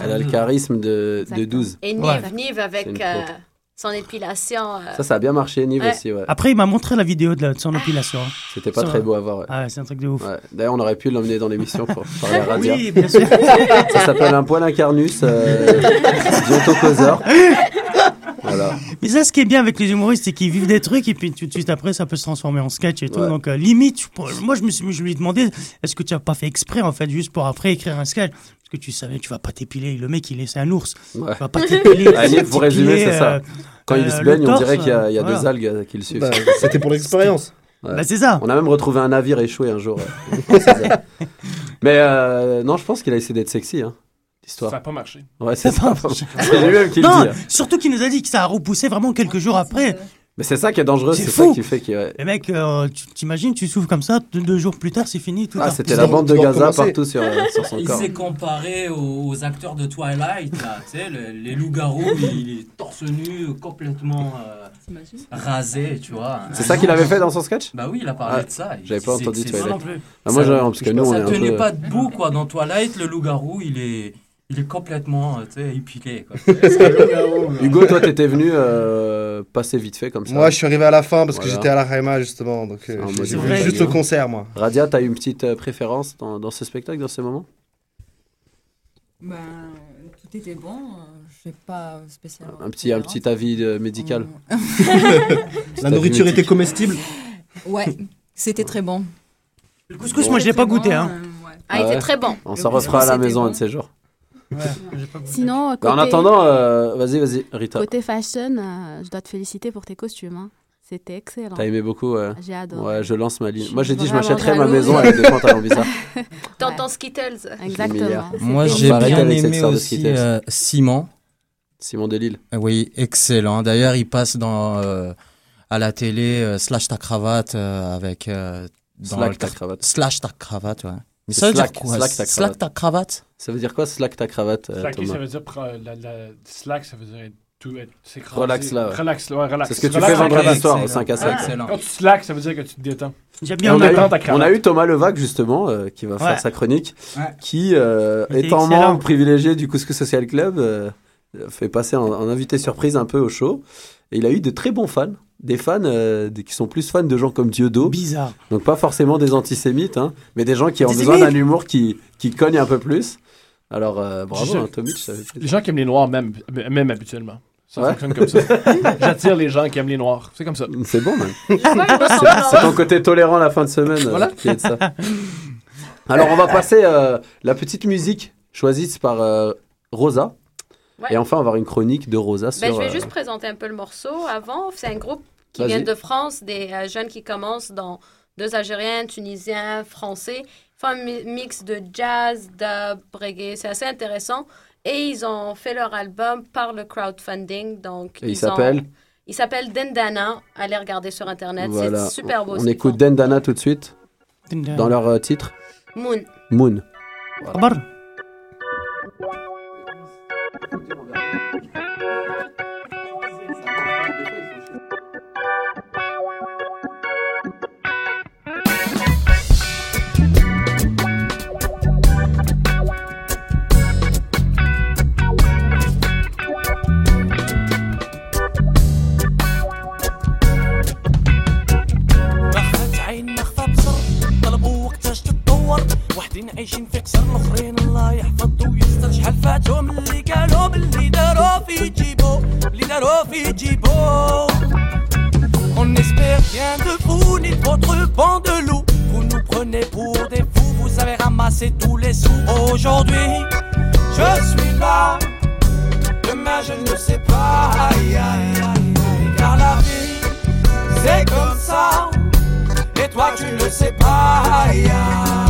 elle a le charisme de, de 12. Et Nive, Ouais. Nive avec euh. Son épilation. euh, Ça, ça a bien marché, Nive Ouais. aussi. Ouais. Après, il m'a montré la vidéo de, la- de son épilation. C'était pas Ça très beau à voir. ouais. Ah, c'est un truc de ouf. Ouais. D'ailleurs, on aurait pu l'emmener dans l'émission pour parler à Radia. Oui, bien sûr. Ça s'appelle un poil incarnus, euh. Voilà. Mais ça, ce qui est bien avec les humoristes, c'est qu'ils vivent des trucs et puis tout de suite après, ça peut se transformer en sketch et tout. Ouais. Donc, euh, limite, moi, je me suis, je lui ai demandé, est-ce que tu as pas fait exprès, en fait, juste pour après écrire un sketch? Parce que tu savais, tu vas pas t'épiler. Le mec, il est, c'est un ours. Ouais. Tu vas pas t'épiler. Pour résumer, c'est ça. euh, Quand il euh, se baigne, on dirait qu'il y a, il y a voilà. deux algues qui le suivent. Bah, c'était pour l'expérience. Ouais. Bah, c'est ça. On a même retrouvé un navire échoué un jour. Mais euh, non, je pense qu'il a essayé d'être sexy. Hein, Ça a pas marché. Ouais, c'est Ça a ça. pas marché. C'est lui-même qui le non, dit. hein. surtout qu'il nous a dit que ça a repoussé vraiment quelques jours après. Mais c'est ça qui est dangereux, C'est ça fou. qui fait que. ouais. Les mecs, euh, tu t'imagines, tu souffles comme ça, deux, deux jours plus tard, c'est fini. Tout Ah, c'était la bande de Gaza partout sur, euh, sur son Il corps. s'est comparé aux, acteurs de Twilight, là, tu sais, le- les loups-garous, il est torse nu, complètement. euh, rasé, tu vois. C'est ça qu'il avait fait dans son sketch? Bah oui, il a parlé Ah, de ça. Il j'avais pas entendu Twilight. non plus. Ah, moi, Ça- parce que nous, on ça est un tenait peu- pas debout, quoi. Dans Twilight, le loup-garou, il est, il est complètement, euh, tu sais, épilé, quoi. Hugo, toi, t'étais venu euh, passer vite fait comme ça. Moi, je suis arrivé à la fin parce que j'étais à la Raima justement. Donc, euh, j'ai vu juste le concert, moi. Radia, t'as eu une petite préférence dans, dans ce spectacle, dans ce moment? Ben, tout était bon. Je sais pas spécialement. un petit, un petit avis euh, médical. Mm. La nourriture était comestible? Ouais, c'était très bon. Le couscous, moi, je l'ai pas goûté. Hein. Ah, il était très bon. On s'en refera à la maison bon. un de ces jours. Sinon, côté, Bah, en attendant, euh, vas-y, vas-y, Rita. côté fashion, euh, je dois te féliciter pour tes costumes. hein. C'était excellent. T'as aimé beaucoup ouais. J'ai adoré. Ouais, je lance ma ligne. Moi, j'ai dit, je m'achèterais ma maison avec des pantalons bizarres. Tonton Skittles. Exactement. Moi, j'ai bien aimé aussi euh, Simon. Simon Delille. Euh, Oui, excellent. D'ailleurs, il passe dans euh, à la télé euh, slash ta cravate euh, avec euh, dans le- ta cravate. Slash ta cravate, ouais. Mais C'est ça veut dire slack, quoi? slack ta Slack cravate. ta cravate? Ça veut dire quoi, slack ta cravate, euh, Thomas? ça veut dire. La, la, slack, ça veut dire être tout être s'écraser. Relax là, ouais. Relax, ouais, relax. C'est ce que tu Relax fais vendredi soir au 5 à 7. Ah. Quand tu slack, ça veut dire que tu te détends. J'aime bien on, le a eu, ta cravate. on a eu Thomas Levac justement euh, qui va Ouais. faire sa chronique, Ouais. qui euh, étant excellent. membre privilégié du Couscous Social Club, euh, fait passer en, en invité surprise un peu au show. Et il a eu de très bons fans, des fans euh, qui sont plus fans de gens comme Dieudo. Bizarre. Donc pas forcément des antisémites, hein, mais des gens qui ont besoin d'un humour qui, qui cogne un peu plus. Alors euh, bravo, Je- hein, Tommy. Les gens qui aiment les noirs, même, même habituellement. Ça Ouais. fonctionne comme ça. J'attire les gens qui aiment les noirs. C'est comme ça. C'est bon. Ouais, C'est ton côté tolérant la fin de semaine euh, Voilà. qui est de ça. Alors, on va passer euh, la petite musique choisie par euh, Rosa. Ouais. Et enfin, on va avoir une chronique de Rosa Ben, sur. je vais euh, juste présenter un peu le morceau avant. C'est un groupe qui vient de France, des euh, jeunes qui commencent, dans deux Algériens, Tunisiens, Français. Ils font un mi- mix de jazz, dub, reggae. C'est assez intéressant. Et ils ont fait leur album par le crowdfunding. Donc, Et il ils ont- s'appelle Il s'appelle Dendana. Allez regarder sur Internet. voilà. C'est super beau. On écoute font. Dendana tout de suite. Dendana. Dans leur euh, titre Moon. Moon. Abar. وحدين عايشين في قصر الاخرين الله يحفظ ويستر شحال فاتهم اللي قالوا باللي داروا في جيبو اللي داروا في جيبو On espère rien de vous ni de votre banc de loup Vous nous prenez pour des fous Vous avez ramassé tous les sous Aujourd'hui je suis là Demain je ne sais pas aïe, aïe, aïe, aïe. Car la vie c'est comme ça. Et toi, tu le sais pas. aïe, aïe.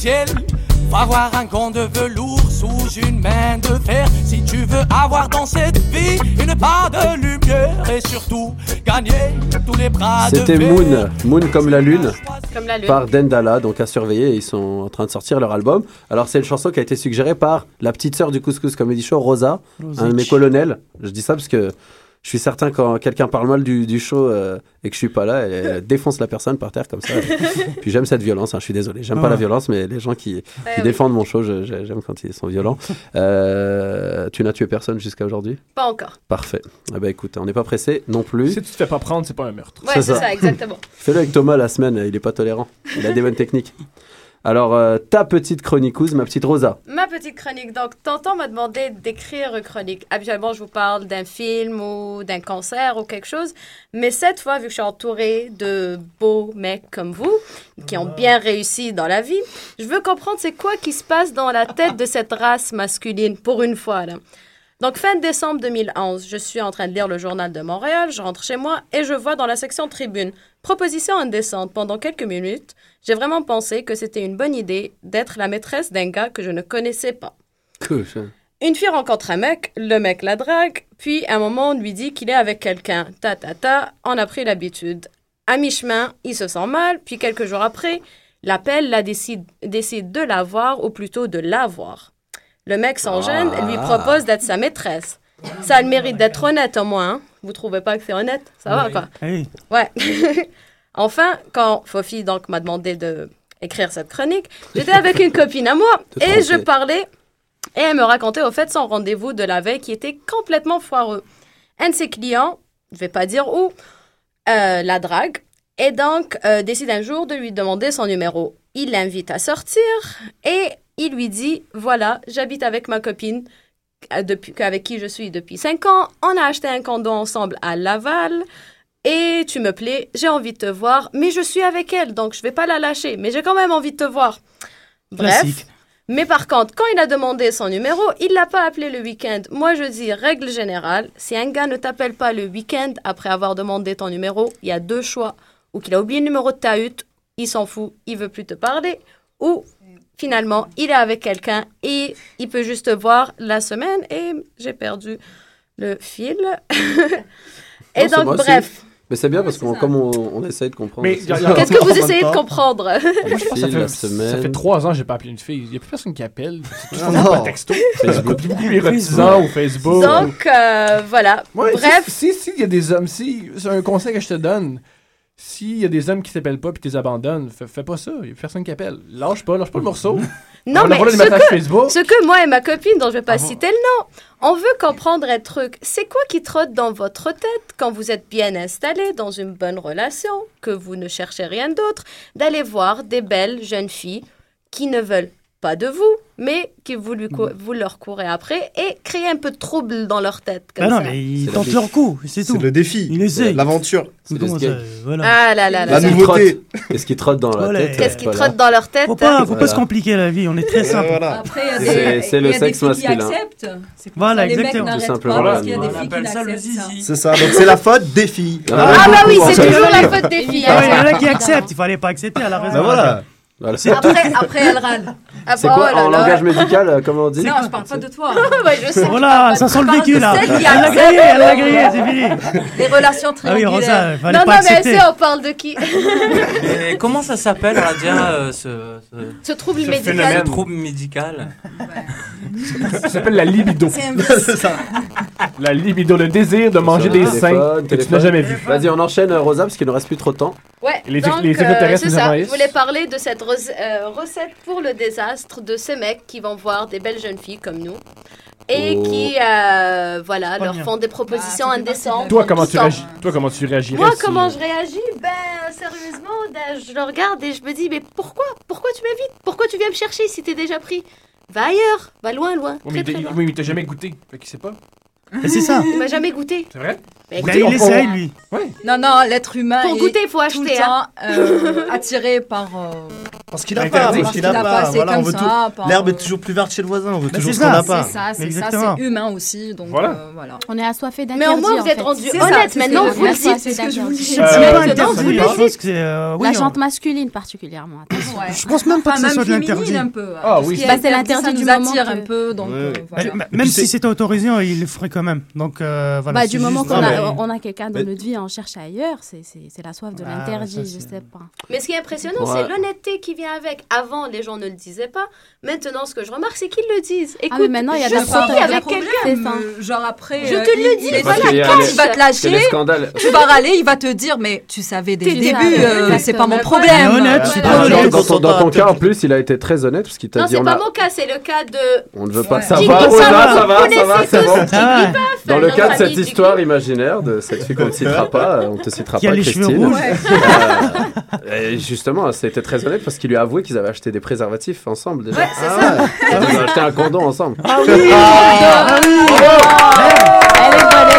Ciel. Va voir un gant de velours sous une main de fer. Si tu veux avoir dans cette vie une part de lumière et surtout gagner tous les bras de C'était. Moon, Moon comme la lune, Comme la lune. par Dendala, donc à surveiller. Ils sont en train de sortir leur album. Alors c'est une chanson qui a été suggérée par la petite sœur du Couscous Comedy Show, Rosa, Rosic. un de mes colonels. Je dis ça parce que je suis certain quand quelqu'un parle mal du, du show euh, et que je suis pas là, elle, elle défonce la personne par terre comme ça. Puis j'aime cette violence. hein, je suis désolé, j'aime pas Ouais. la violence, mais les gens qui, qui défendent mon show, j'aime quand ils sont violents. Euh, tu n'as tué personne jusqu'à aujourd'hui? Pas encore. Parfait. Eh ben écoute, on n'est pas pressé non plus. Si tu te fais pas prendre, c'est pas un meurtre. Ouais, c'est ça. exactement. Fais-le avec Thomas la semaine, il est pas tolérant. Il a des bonnes techniques. Alors, euh, ta petite chroniqueuse, ma petite Rosa. Ma petite chronique. Donc, Tonton m'a demandé d'écrire une chronique. Habituellement, je vous parle d'un film ou d'un concert ou quelque chose. Mais cette fois, vu que je suis entourée de beaux mecs comme vous, qui ont bien réussi dans la vie, je veux comprendre c'est quoi qui se passe dans la tête de cette race masculine, pour une fois. Là. Donc, fin décembre 2011, je suis en train de lire le journal de Montréal, je rentre chez moi et je vois dans la section tribune Proposition indécente. Pendant quelques minutes, j'ai vraiment pensé que c'était une bonne idée d'être la maîtresse d'un gars que je ne connaissais pas. Que ça? Une fille rencontre un mec, le mec la drague, puis à un moment on lui dit qu'il est avec quelqu'un. Ta ta ta, on a pris l'habitude. À mi-chemin, il se sent mal, puis quelques jours après, l'appel la décide, décide de la voir, ou plutôt de l'avoir. Le mec s'en gêne et lui Ah. propose d'être sa maîtresse. Ça a le mérite d'être honnête au moins. Vous trouvez pas que c'est honnête? Ça va Oui. quoi? Oui. Ouais. enfin, quand Fofi donc m'a demandé de écrire cette chronique, j'étais avec une copine à moi et je parlais et elle me racontait au fait son rendez-vous de la veille qui était complètement foireux. Un de ses clients, je vais pas dire où, euh, la drague et donc euh, décide un jour de lui demander son numéro. Il l'invite à sortir et il lui dit voilà, j'habite avec ma copine depuis, avec qui je suis depuis 5 ans. On a acheté un condo ensemble à Laval. Et tu me plais, j'ai envie de te voir, mais je suis avec elle, donc je vais pas la lâcher, mais j'ai quand même envie de te voir. Bref. Classique. Mais par contre, quand il a demandé son numéro, il l'a pas appelé le week-end. Moi, je dis, règle générale, si un gars ne t'appelle pas le week-end après avoir demandé ton numéro, il y a deux choix. Ou qu'il a oublié le numéro de ta hutte, il s'en fout, il veut plus te parler, ou finalement, il est avec quelqu'un et il peut juste te voir la semaine et j'ai perdu le fil. et Non, donc, moi, bref. Mais c'est bien parce qu'on comme on, on essaye de comprendre. Mais Qu'est-ce que vous essayez de comprendre? Moi, je pense que ça fait, ça fait trois ans que j'ai pas appelé une fille. Il n'y a plus personne qui appelle. C'est tout le temps texto. Facebook. Beaucoup plus érotisant ou Facebook. Donc, euh, voilà. Ouais, Bref. Si, si, si, il y a des hommes, si, c'est un conseil que je te donne. S'il y a des hommes qui t'appellent pas puis tu les abandonnes, fais, fais pas ça. Il y a personne qui appelle. Lâche pas, lâche pas le morceau. Non, On mais ce que, ce que moi et ma copine, dont je vais pas Ah citer le nom, on veut comprendre un truc. C'est quoi qui trotte dans votre tête quand vous êtes bien installé dans une bonne relation, que vous ne cherchez rien d'autre, d'aller voir des belles jeunes filles qui ne veulent pas de vous, mais que vous, lui cou- vous leur courez après et créer un peu de trouble dans leur tête. Bah Comme non, ça. mais ils tentent leur coup, c'est tout. C'est le défi. L'aventure. Voilà. Ah là là là. La là. nouveauté. Qu'est-ce qui trotte dans la Voilà. tête Qu'est-ce qui trotte dans leur tête Faut pas, faut Voilà. pas se compliquer la vie, on est très simple. Après, C'est- le sexe masculin. Voilà, exactement. Tout simplement. parce qu'il y a On des filles qui appelle ça le zizi. C'est ça, donc c'est la faute des filles. Ah bah oui, beaucoup, c'est fait. toujours la faute des filles. Ah ouais, il y en hein. a qui acceptent, il fallait pas accepter, elle a raison. Bah voilà. Voilà. Après, après, elle râle. Ah C'est quoi oh là en là. langage médical euh, Comment on dit Non, je parle pas de toi. Je sais. Voilà, ça sent le vécu là. Elle l'a grillé, elle l'a grillé, c'est fini. Les relations Ah oui, Rosa, triangulaires. il fallait Non, pas non, mais c'est, on parle de qui comment ça s'appelle, Radia, euh, ce, ce, Ce trouble Ce médical. phénomène. trouble médical Ça s'appelle la libido. C'est ça. La libido, le désir de manger des seins que tu n'as jamais vu. Vas-y, on enchaîne euh, Rosa parce qu'il ne reste plus trop de temps. Ouais, Les- donc, les euh, extraterrestres c'est nous ça. envahissent. Je voulais parler de cette euh, recette pour le désastre de ces mecs qui vont voir des belles jeunes filles comme nous et Oh. qui, euh, voilà, Pas leur bien. font des propositions Bah, indécentes. Toi, comment tu réagis Toi, comment tu réagirais Moi, si- comment je réagis? Ben, sérieusement, ben, je le regarde et je me dis, mais pourquoi? Pourquoi tu m'invites? Pourquoi tu viens me chercher si t'es déjà pris? Va ailleurs, va loin, loin, Oui, mais très, très t'as- loin. oui, mais t'as jamais goûté. Fait qu'il sait pas. Et c'est ça. Il m'a jamais goûté. C'est vrai? Mais Bah, écoutez, il essaye, lui. Non, non, l'être humain Pour est goûter, il faut tout le acheter. hein. temps euh, attiré par... euh, Parce qu'il a Interdit. pas, Parce qu'il qu'il a a pas. pas, c'est Voilà, on comme veut ça, tout. par- L'herbe est toujours plus verte chez le voisin, on veut Bah, toujours c'est ce qu'on ça. n'a C'est pas. ça, c'est ça, c'est humain aussi. Donc Voilà. euh, voilà. On est assoiffé Mais d'interdits. au moins, vous êtes rendu C'est honnête. c'est Maintenant, vous le dites. c'est ce que je vous dis. C'est Euh, c'est. euh, oui, La on- jante masculine particulièrement. Je pense même pas que ce soit de l'interdit. peu. Ah oui. Bah, c'est interdit, l'interdit ça du nous moment un peu, donc Ouais. euh, Bah, voilà. bah, Et Même si c'est- c'était autorisé, il le ferait quand même. Donc euh, voilà. Bah, c'est du moment juste- qu'on a, mais- quelqu'un dans mais- notre vie, on cherche ailleurs, c'est c'est- c'est la soif de Ah, l'interdit, je c'est- sais pas. Mais ce qui est impressionnant, c'est l'honnêteté qui vient avec. Avant, les gens ne le disaient pas. Maintenant, ce que je remarque, c'est qu'ils le disent. Écoute, mais maintenant, il y a je suis avec quelqu'un. C'est ça. Euh, Genre après, Je euh, te le dis, carte, les- il va te lâcher. Tu vas râler, il va te dire, mais tu savais dès le début, ça, euh, c'est pas mon problème. Honnête, c'est Dans, pas voilà. honnête. dans ton, cas, en plus, il a été très honnête parce qu'il t'a Non, dit c'est on, pas mon cas, c'est le cas de. on ne veut pas Puff, ça va, ça va, connaissez c'est tous bon. Ah, Dans le cas de cette histoire imaginaire de cette fille qu'on ne citera pas, on te citera pas, Christine. Euh, justement, c'était très honnête parce qu'il lui a avoué qu'ils avaient acheté des préservatifs ensemble déjà. Ouais, c'est Ah ça. ouais. Ils ont acheté un condom ensemble. Ah oui Ah Elle est bonne, elle est bonne.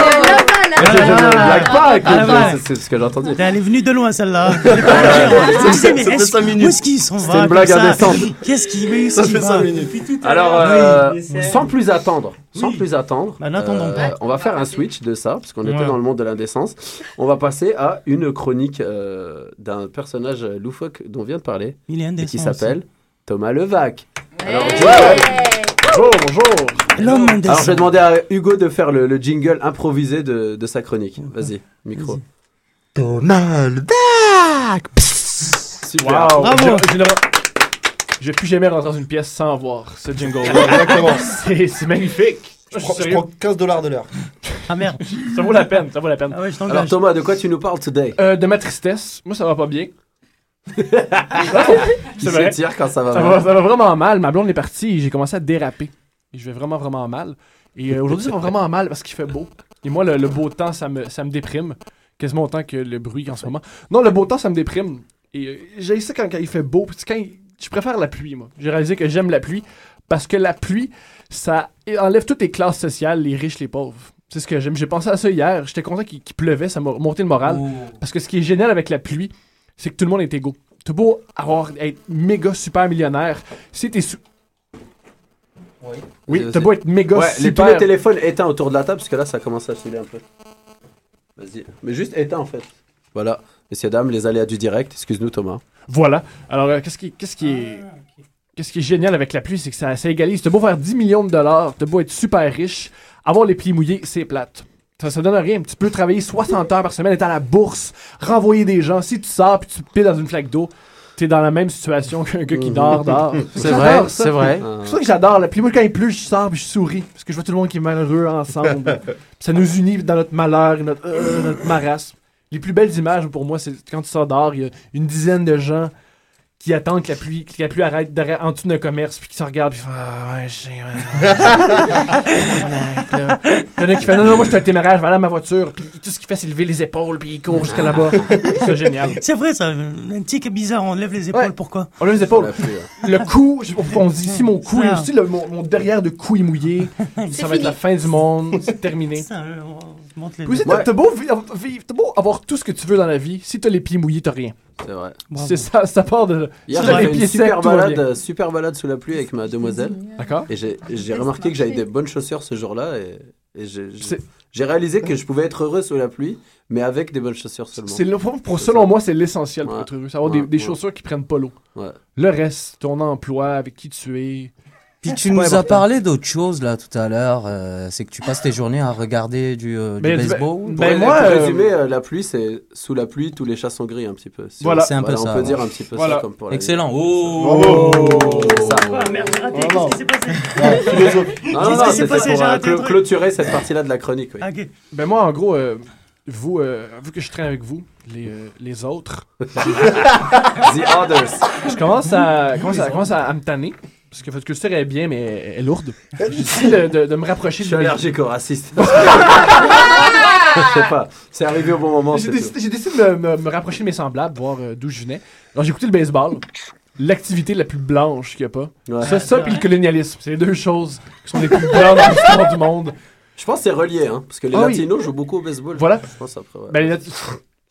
Je je ne blague pas, Ah ouais. c'est- c'est ce que j'ai entendu. Elle est venue de loin celle-là. Elle est pas légère. Ça Tu sais, mais fait est-ce- cinq minutes. Où est-ce qu'ils sont C'était une blague indécente. Qu'est-ce qu'il veut Ça fait minutes. Alors, euh, sans plus attendre, sans plus attendre, Bah, euh, pas. on va faire un switch de ça, parce qu'on était Ouais. dans le monde de l'indécence. On va passer à une chronique euh, d'un personnage loufoque dont on vient de parler, Il est et indécent qui s'appelle Thomas Levac. Alors, Hey. Bonjour, bonjour. L'homme. Alors, je vais demander à Hugo de faire le, le jingle improvisé de, de sa chronique. Vas-y, micro. Thomas Levac Super. Wow. Bravo. Je, je ne- je vais plus jamais rentrer dans une pièce sans voir ce jingle. Exactement. C'est magnifique. Je prends, je prends 15 dollars de l'heure. Ah merde. Ça vaut la peine, ça vaut la peine. Ah ouais, je Alors. Thomas, de quoi tu nous parles today? Euh, de ma tristesse, moi ça va pas bien. C'est vrai. s'étire quand ça va Ça mal. va, ça va vraiment mal. Ma blonde est partie et j'ai commencé à déraper. Et je vais vraiment, vraiment mal. Et euh, aujourd'hui, ça va vraiment mal parce qu'il fait beau. Et moi, le, le beau temps, ça me, ça me déprime. Quasiment autant que le bruit en ce moment. Non, le beau temps, ça me déprime. Et euh, j'ai ça quand, quand il fait beau. Quand il- je préfère la pluie, moi. J'ai réalisé que j'aime la pluie parce que la pluie, ça enlève toutes les classes sociales, les riches, les pauvres. C'est ce que j'aime. J'ai pensé à ça hier. J'étais content qu'il qu'il pleuvait. Ça m'a monté le moral. Parce que ce qui est génial avec la pluie, c'est que tout le monde est égaux. T'as beau avoir, être méga super millionnaire, si t'es sous. Oui, Vas-y, t'as beau être méga Ouais, super. les téléphones éteints autour de la table, parce que là, ça commence à filer un peu. Vas-y. Mais juste éteint, en fait. Voilà. Messieurs, dames, les aléas du direct. Excuse-nous, Thomas. Voilà. Alors, euh, qu'est-ce qui, qu'est-ce qui est. Qu'est-ce qui est génial avec la pluie, c'est que ça, ça égalise. T'as beau faire 10 millions de dollars, t'as beau être super riche, avoir les pieds mouillés, c'est plate. Ça, ça donne rien. Tu peux travailler 60 heures par semaine, être à la bourse, renvoyer des gens. Si tu sors puis tu piles dans une flaque d'eau, t'es dans la même situation qu'un gars qui dort dehors. C'est J'adore vrai, c'est vrai. C'est ça que j'adore pluie. Moi, quand il pleut, je sors puis je souris. Parce que je vois tout le monde qui est malheureux ensemble. Puis ça nous unit dans notre malheur et notre, euh, notre marasme. Les plus belles images pour moi, c'est quand tu sors dehors, il y a une dizaine de gens qui attendent que la pluie, que la pluie arrête en dessous d'un commerce, puis qui se regardent, puis ils font Ah, ouais, je sais, ouais. T'en as qui fait Non, non, moi, je suis un téméraire, je vais aller à ma voiture, puis tout ce qu'il fait, c'est lever les épaules, puis il court jusqu'à là-bas. C'est génial. C'est vrai ça, un tic bizarre, on lève les épaules, Ouais. pourquoi? On lève les épaules. Le cou, on dit si mon cou, Ça. si le- mon, mon derrière de cou est mouillé, ça va être la fin du monde, c'est terminé. Ça, euh, on monte les aussi, doigts. t'as t'as beau, vivre- vivre- t'as beau avoir tout ce que tu veux dans la vie, si t'as les pieds mouillés, t'as rien. C'est vrai. C'est ça, ça part de. Hier, j'ai fait une super balade, euh, super balade sous la pluie avec ma demoiselle. D'accord. Et j'ai j'ai remarqué que j'avais des bonnes chaussures ce jour-là. Et, et j'ai- réalisé que je pouvais être heureux sous la pluie, mais avec des bonnes chaussures seulement. C'est le- pour, selon moi, c'est l'essentiel pour être heureux. Avoir Ouais, des, des ouais. chaussures qui prennent pas l'eau. Ouais. Le reste, ton emploi, avec qui tu es. Puis c'est tu nous as parlé d'autre chose là tout à l'heure. euh, c'est que tu passes tes journées à regarder du, euh, du Mais du- baseball. Pour, Ben, ré- moi, pour euh, résumer, euh, la pluie, c'est sous la pluie, tous les chats sont gris un petit peu. Si Voilà. on- C'est un peu ça, On peut ouais. dire un petit peu Voilà. ça comme pour la Excellent. Oh, C'est ça. Ah merde, j'ai raté, Oh, non. qu'est-ce qui s'est passé Non, non, c'était pour euh, clôturer cette partie-là de la chronique. Oui. Ah, ok. Ben moi, en gros, vous, euh, vu que je traîne avec vous, les, euh, les autres, The Others. je commence à, commence à, commence à, à me tanner. Parce que votre culture est bien, mais elle est lourde. J'essaie de, de, de me rapprocher Je de suis mes- allergique aux racistes. Je sais pas. C'est arrivé au bon moment. J'ai décidé, j'ai de me, rapprocher de mes semblables, voir euh, d'où je venais. Alors j'ai écouté le baseball, l'activité la plus blanche qu'il n'y a pas. Ouais. Ça, ça puis le colonialisme, c'est les deux choses qui sont les plus blanches dans l'histoire du monde. Je pense que c'est relié, hein, parce que les Ah oui. latinos jouent beaucoup au baseball. Voilà. Je pense après. ouais. Ben, les-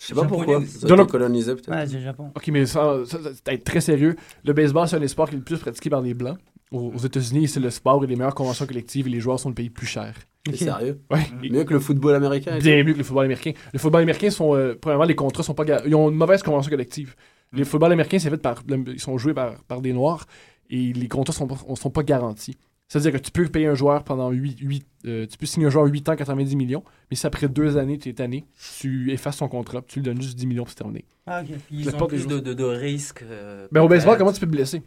Je sais pas pourquoi. Ils ont Dans été le- colonisés peut-être. Ouais, c'est le Japon. Ok, mais ça, ça, ça, c'est être très sérieux. Le baseball, c'est un des sports qui est le plus pratiqué par les Blancs. Aux, aux États-Unis, c'est le sport et les meilleures conventions collectives et les joueurs sont le pays plus cher. T'es sérieux? Ouais. Mieux que le football américain. Bien mieux que le football américain. Le football américain sont, euh, premièrement, les contrats sont pas, ga- ils ont une mauvaise convention collective. Les footballs américains, c'est fait par, ils sont joués par, par des noirs et les contrats sont pas, sont pas garantis. C'est-à-dire que tu peux payer un joueur pendant 8, tu peux signer un joueur 8 ans, 90 millions, mais si après deux années, tu es tanné, tu effaces son contrat, puis tu lui donnes juste 10 millions, puis c'est terminé. Ah, ok. Ils ont plus de, de, de risques. euh, Ben, au baseball, comment tu peux te blesser?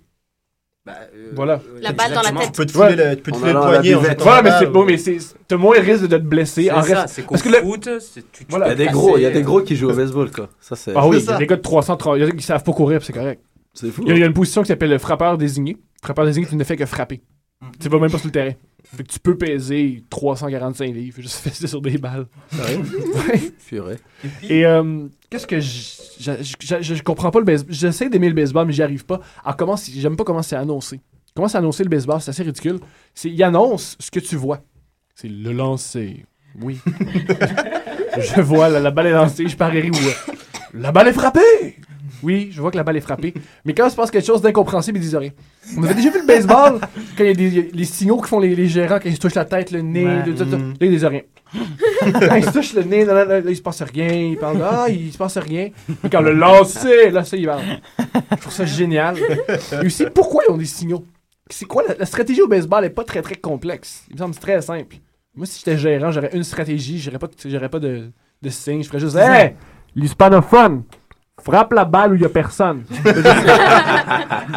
Bah, euh, Voilà. euh, La balle dans la tête. Tu peux te Ouais. fouler le, tu peux te En fouler le allant à la poignet en Voilà, mais c'est bon, mais c'est t'as moins le risque de te blesser C'est en ça, reste. c'est qu'au Parce que le- foot, c'est- tu, tu Voilà. Il y a des gros, il y a des euh, gros qui jouent au baseball quoi. Ça c'est. Ah oui, il y a des gars de 330, il y a des gars qui savent pas courir, puis c'est correct. C'est fou. Il y, a, il y a une position qui s'appelle le frappeur désigné. Le frappeur désigné, tu ne fais que frapper. Tu vas même pas sur le terrain. Fait que tu peux peser 345 livres, juste fesser sur des balles. Ouais. Purée. Et euh, qu'est-ce que je, comprends pas le baseball. J'essaie d'aimer le baseball, mais j'y arrive pas. Alors, comment c'est- j'aime pas comment c'est annoncé. Comment c'est annoncé le baseball, c'est assez ridicule. C'est il annonce ce que tu vois. C'est le lancer. Oui. je vois la, la balle est lancée, je parie où euh, la balle est frappée. Oui, je vois que la balle est frappée. Mais quand il se passe quelque chose d'incompréhensible, ils disent rien. On avait déjà vu le baseball, quand il y a des, les signaux que font les, les gérants, quand ils se touchent la tête, le nez, Ouais. tout, tout, tout. Mm. là, ils disent rien. quand ils se touchent le nez, là, là, là, il se passe rien. Ils parlent, ah, il se passe rien. Mais quand le lancer, là, ça, il va. Je trouve ça génial. Et aussi, pourquoi ils ont des signaux? C'est quoi la, la stratégie au baseball est pas très très complexe. Il me semble très simple. Moi, si j'étais gérant, j'aurais une stratégie, j'aurais pas, pas de, de signe. Je ferais juste, hey, l'hispanophone, frappe la balle où il y a personne.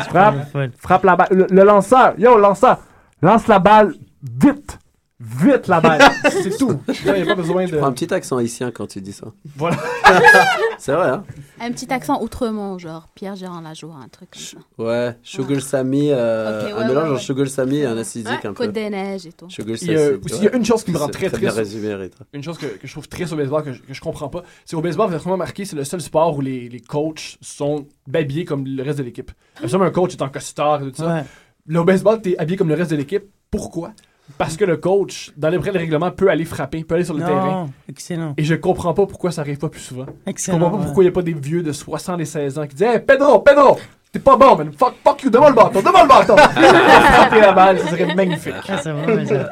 frappe, frappe la balle. Le, le lanceur, yo, lanceur, lance la balle vite. Vite la balle. C'est tout. Il n'y a pas besoin de. Tu prends un petit accent haïtien quand tu dis ça. Voilà. c'est vrai, hein? Un petit accent outremont, genre Pierre Gérard Lajoie, un truc comme ça. Ouais, Sugar Sammy, euh, ouais, un mélange ouais, entre. Sugar Sammy et un acidique Ouais, un peu. Côte des Neiges et tout. Sugar Il y a, Sammy, il y a une chose qui me rend très très bien résumé, Rita. Une chose que, que je trouve triste au baseball, que je, que je comprends pas. C'est au baseball, vous avez sûrement remarqué, c'est le seul sport où les, les coachs sont habillés comme le reste de l'équipe. Absolument, un coach est en costard et tout ça. Ouais. Là, au baseball, t'es habillé comme le reste de l'équipe. Pourquoi? Parce que le coach, dans les le règlement, peut aller frapper, peut aller sur le Non, terrain. excellent. Et je comprends pas pourquoi ça arrive pas plus souvent. Excellent, Je comprends pas ouais. pourquoi il y a pas des vieux de 76 ans qui disent Hey, Pedro, Pedro, t'es pas bon, man. Fuck, fuck you, devant le bâton, devant le bâton. Frapper la balle, ça serait magnifique. Ah, c'est vrai, mais ça-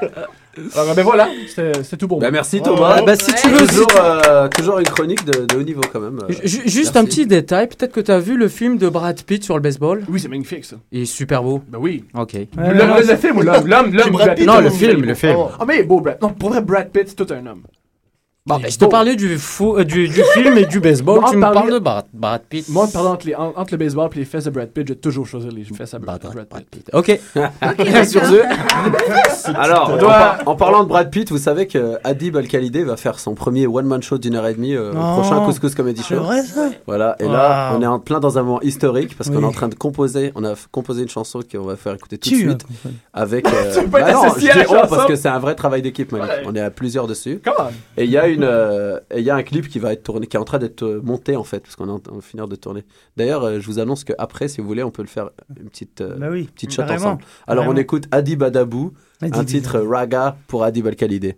Alors, ben voilà, c'était tout pour moi. Bah, merci Thomas. ouais. Bah, si tu veux, toujours, euh, toujours une chronique de, de haut niveau quand même. euh, Ju- Juste merci. un petit détail, peut-être que tu as vu le film de Brad Pitt sur le baseball Oui, c'est magnifique ça. Il est super beau. Bah oui. Ok. Le, le- le film ou l'homme L'homme, l'homme. Non, le film, le film. Ah, mais il est beau, Brad. Non, pour vrai, Brad Pitt, c'est tout un homme. Bon, ben, je te parlais du, fou- euh, du, du film et du baseball, Moi, tu me parler- parles de Brad, Brad Pitt. Moi, pardon, entre, les- en- entre le baseball et les fesses de Brad Pitt, j'ai toujours choisi les fesses de Brad, Brad Pitt. Ok. Sur ce, alors, On en, doit- par- en parlant de Brad Pitt, vous savez que Adib Al-Khalidé va faire son premier one-man show d'une heure et demie euh, au Non. prochain Couscous Comedy C'est Show. vrai, ça Voilà, et là, Wow. on est en plein dans un moment historique parce qu'on Oui. est en train de composer. On a f- composé une chanson qu'on va faire écouter tout de suite. Avec. euh, Tu peux pas être non, associé je à la dis on chanson. parce que c'est un vrai travail d'équipe, Malik. Ouais. On est à plusieurs dessus. Come on. Et il y a une, euh, et il y a un clip qui va être tourné, qui est en train d'être euh, monté en fait, parce qu'on est en train de finir de tourner. D'ailleurs, euh, je vous annonce qu'après, si vous voulez, on peut le faire une petite, euh, Bah oui, petite shot carrément. ensemble. Alors on Carrément. écoute Adib Adabou, Adib un titre euh, Raga pour Adib Al Khalidé.